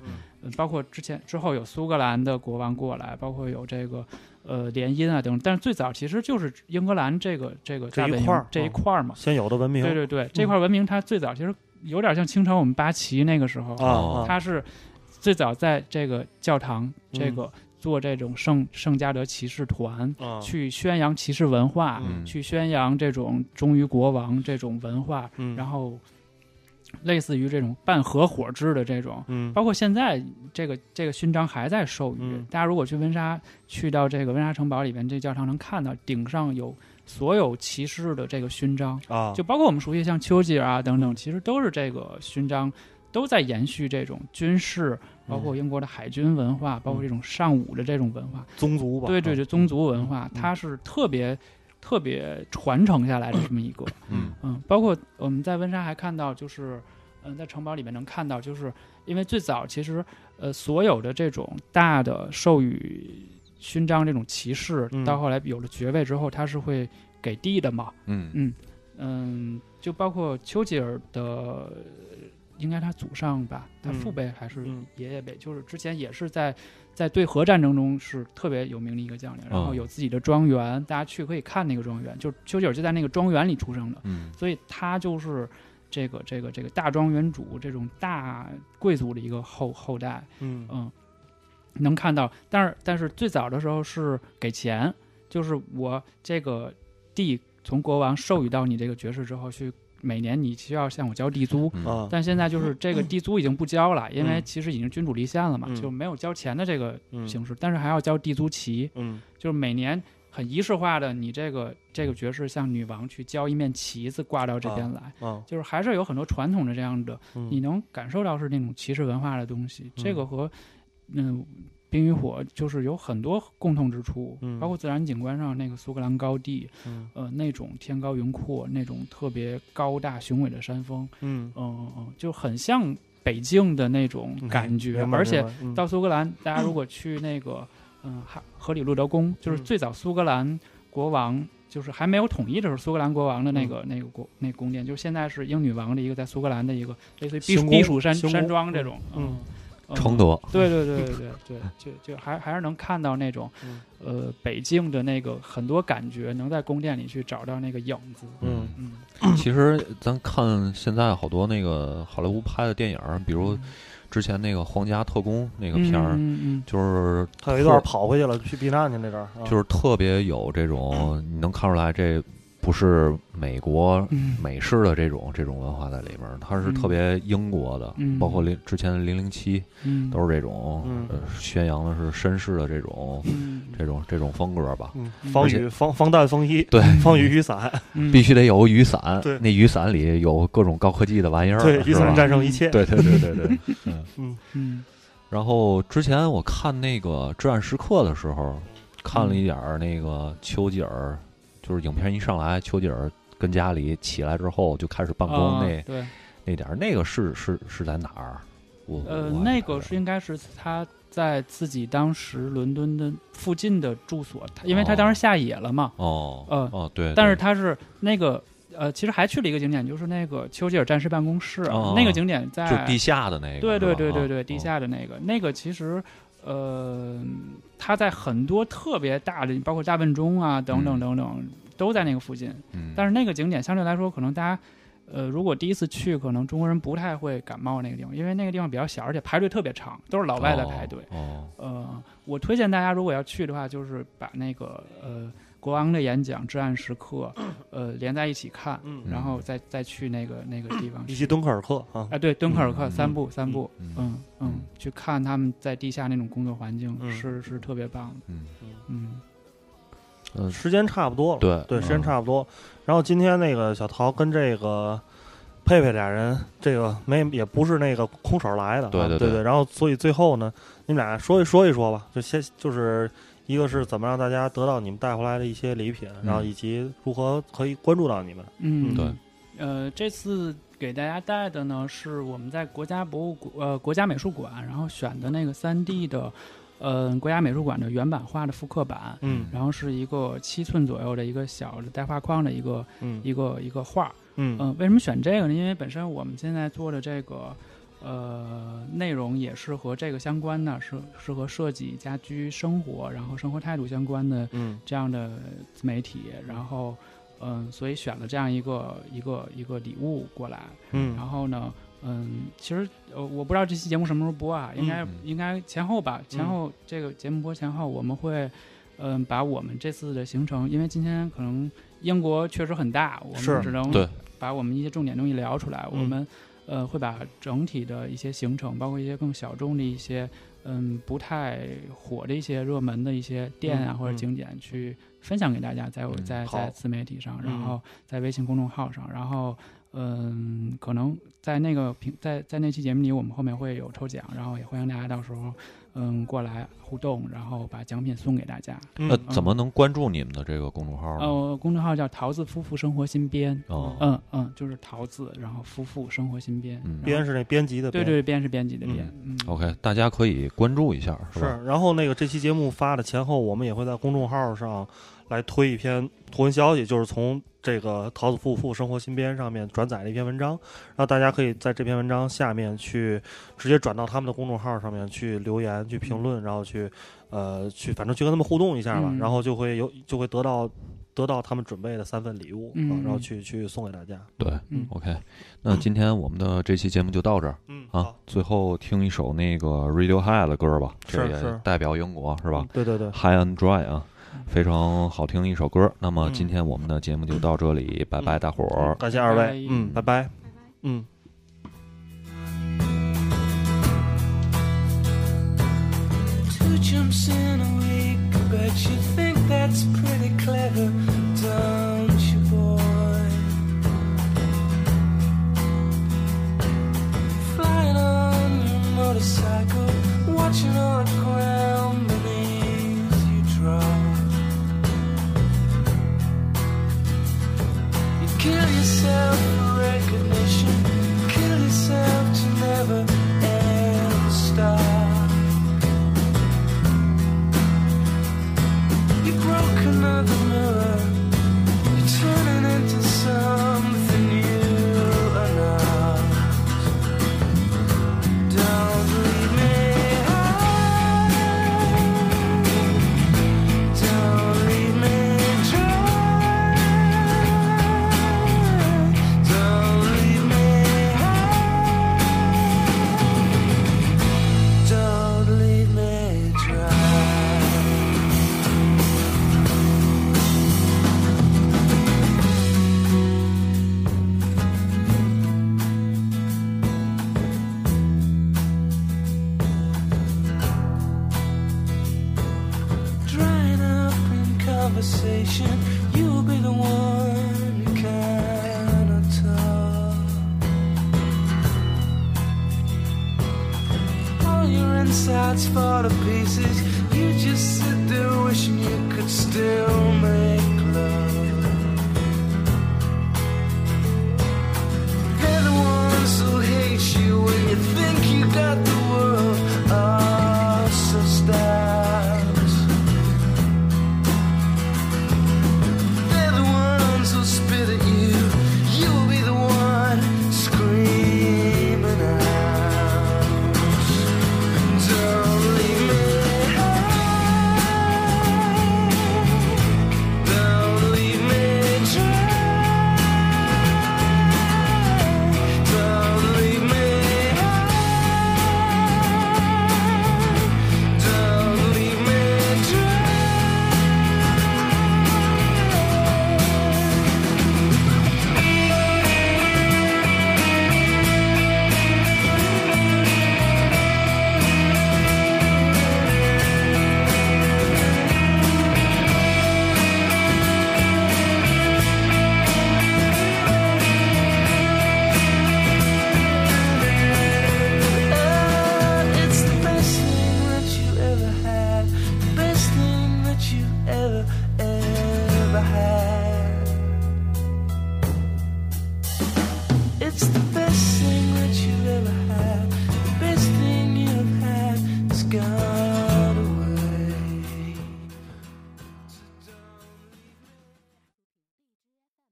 包括之前之后有苏格兰的国王过来，包括有这个呃联姻啊等等，但是最早其实就是英格兰这个这个这一块儿这一嗯块儿嘛，先有的文明。对对对，这块文明它最早其实有点像清朝我们八旗那个时候，它是最早在这个教堂这嗯个做这种圣圣加德骑士团，啊。去宣扬骑士文化，嗯。去宣扬这种忠于国王这种文化，嗯，然后类似于这种半合伙制的这种。嗯。包括现在这个这个勋章还在授予，嗯。大家如果去温莎，去到这个温莎城堡里边，这教堂能看到顶上有所有骑士的这个勋章，啊，就包括我们熟悉像丘吉尔啊等等，其实都是这个勋章，都在延续这种军事，包括英国的海军文化，包括这种尚武的这种文化。宗族吧，对对对，宗族文化，嗯它是特别特别传承下来的这么一个。嗯嗯，包括我们在温莎还看到，就是嗯，在城堡里面能看到，就是因为最早其实呃所有的这种大的授予勋章这种骑士，嗯到后来有了爵位之后，他是会给地的嘛。嗯嗯嗯，就包括丘吉尔的，呃应该他祖上吧，他父嗯辈还是嗯爷爷辈，就是之前也是在在对核战争中是特别有名的一个将领，然后哦有自己的庄园，大家去可以看那个庄园，就丘吉尔就在那个庄园里出生的，嗯。所以他就是这个这个这个大庄园主这种大贵族的一个后后代，嗯。嗯，能看到，但是但是最早的时候是给钱，就是我这个地从国王授予到你这个爵士之后，去每年你需要向我交地租。但现在就是这个地租已经不交了，因为嗯其实已经君主立宪了嘛，嗯。就没有交钱的这个嗯形式，但是还要交地租旗，嗯。就是每年很仪式化的，你这个这个爵士向女王去交一面旗子挂到这边来，啊，就是还是有很多传统的这样的嗯。你能感受到是那种骑士文化的东西。这个和嗯。冰与火就是有很多共同之处，嗯包括自然景观上那个苏格兰高地，嗯呃，那种天高云阔、那种特别高大雄伟的山峰，嗯嗯嗯嗯，就很像北境的那种感觉。而且到苏格兰，大家如果去那个嗯哈荷里路德宫，就是嗯最早苏格兰国王。就是还没有统一的时候，苏格兰国王的那个、那个国那宫殿，就是现在是英女王的一个在苏格兰的一个类似于避暑山山庄这种，嗯嗯，承德，对对对对对对，就就还还是能看到那种嗯，呃，北京的那个很多感觉，能在宫殿里去找到那个影子。嗯。嗯。其实咱看现在好多那个好莱坞拍的电影，比如之前那个《皇家特工》那个片儿，嗯嗯嗯。就是他有一段跑回去了，去避难去那阵儿，啊就是特别有这种，你能看出来这不是美国嗯。美式的这种这种文化在里面，它是嗯。特别英国的，嗯。包括零之前的零零七嗯，都是这种，嗯。呃，宣扬的是绅士的这种嗯。这种这种风格吧。防雨防防弹风衣，对，防雨雨伞，嗯。必须得有雨伞，对。那雨伞里有各种高科技的玩意儿，对，雨伞战胜一切，对对对对对，嗯。嗯。嗯。然后之前我看那个《至暗时刻》的时候，看了一点那个丘吉尔，就是影片一上来，丘吉尔跟家里起来之后就开始办公啊那、对，那点儿，那个是是是在哪儿？我呃，那个是应该是他在自己当时伦敦的附近的住所，他因为他当时下野了嘛，哦呃哦对，但是他是那个。呃，其实还去了一个景点，就是那个丘吉尔战士办公室，哦那个景点在就地下的那个，对对对对对，地哦下的那个、那个其实，呃，它在很多特别大的，包括大笨钟啊等等嗯等等，都在那个附近。嗯，但是那个景点相对来说，可能大家，呃，如果第一次去，可能中国人不太会感冒那个地方，因为那个地方比较小，而且排队特别长，都是老外在排队。哦呃，我推荐大家如果要去的话，就是把那个呃国王的演讲《至暗时刻》呃连在一起看，嗯。然后再再去那个那个地方去。以及敦刻尔克啊，哎，对，敦刻尔克嗯三部三部，嗯嗯。嗯，去看他们在地下那种工作环境嗯。是是特别棒的，嗯。嗯。嗯。时间差不多了，对。对，时间嗯差不多。然后今天那个小陶跟这个佩佩俩人，这个没也不是那个空手来的啊，对对。对对然后所以最后呢，你们俩说一说一说吧，就先就是一个是怎么让大家得到你们带回来的一些礼品，然后以及如何可以关注到你们。嗯，对，呃，这次给大家带的呢是我们在国家博物馆呃国家美术馆，然后选的那个三 D 的，呃国家美术馆的原版画的复刻版，嗯然后是一个七寸左右的一个小的带画框的一个嗯。一个一个画，嗯。嗯，为什么选这个呢？因为本身我们现在做的这个呃内容也是和这个相关的，是是和设计、家居、生活，然后生活态度相关的嗯。这样的自媒体，然后嗯、所以选了这样一个一个一个礼物过来。嗯。然后呢，嗯，其实呃，我不知道这期节目什么时候播啊，应该、嗯。应该前后吧，前后这个节目播前后，我们会嗯、把我们这次的行程，因为今天可能英国确实很大，我们只能对。把我们一些重点东西聊出来，嗯。我们呃会把整体的一些行程，包括一些更小众的一些嗯不太火的一些热门的一些店啊、或者景点去分享给大家，在在好在自媒体上，然嗯后在微信公众号上，然后。嗯，可能在那个平在在那期节目里，我们后面会有抽奖，然后也欢迎大家到时候嗯过来互动，然后把奖品送给大家。嗯那怎么能关注你们的这个公众号呢？呃，公众号叫桃子夫妇生活新编，哦，嗯嗯，就是桃子，然后夫妇生活新编，嗯编是那编辑的编，对对，编是编辑的编，嗯 OK，大家可以关注一下，是吧？是，然后那个这期节目发的前后，我们也会在公众号上来推一篇图文消息，就是从这个桃子夫妇生活新编上面转载了一篇文章，然后大家可以在这篇文章下面去直接转到他们的公众号上面去留言、去评论，然后去呃去反正去跟他们互动一下吧，嗯然后就会有就会得到得到他们准备的三份礼物，嗯啊然后去去送给大家。对嗯，OK。那今天我们的这期节目就到这儿嗯啊，最后听一首那个 Radiohead 的歌吧，这也代表英国是吧对对对，？High and Dry 啊，非常好听的一首歌。那么嗯今天我们的节目就到这里，拜拜，大伙儿。感谢二位拜，嗯，拜拜，嗯。Two jumps in a week, bet you think that's pretty clever, don't you, boy? Flying on your motorcycle, watching all the ground beneath you drop. Kill yourself for recognition, kill yourself to never ever stop. You broke another mirror.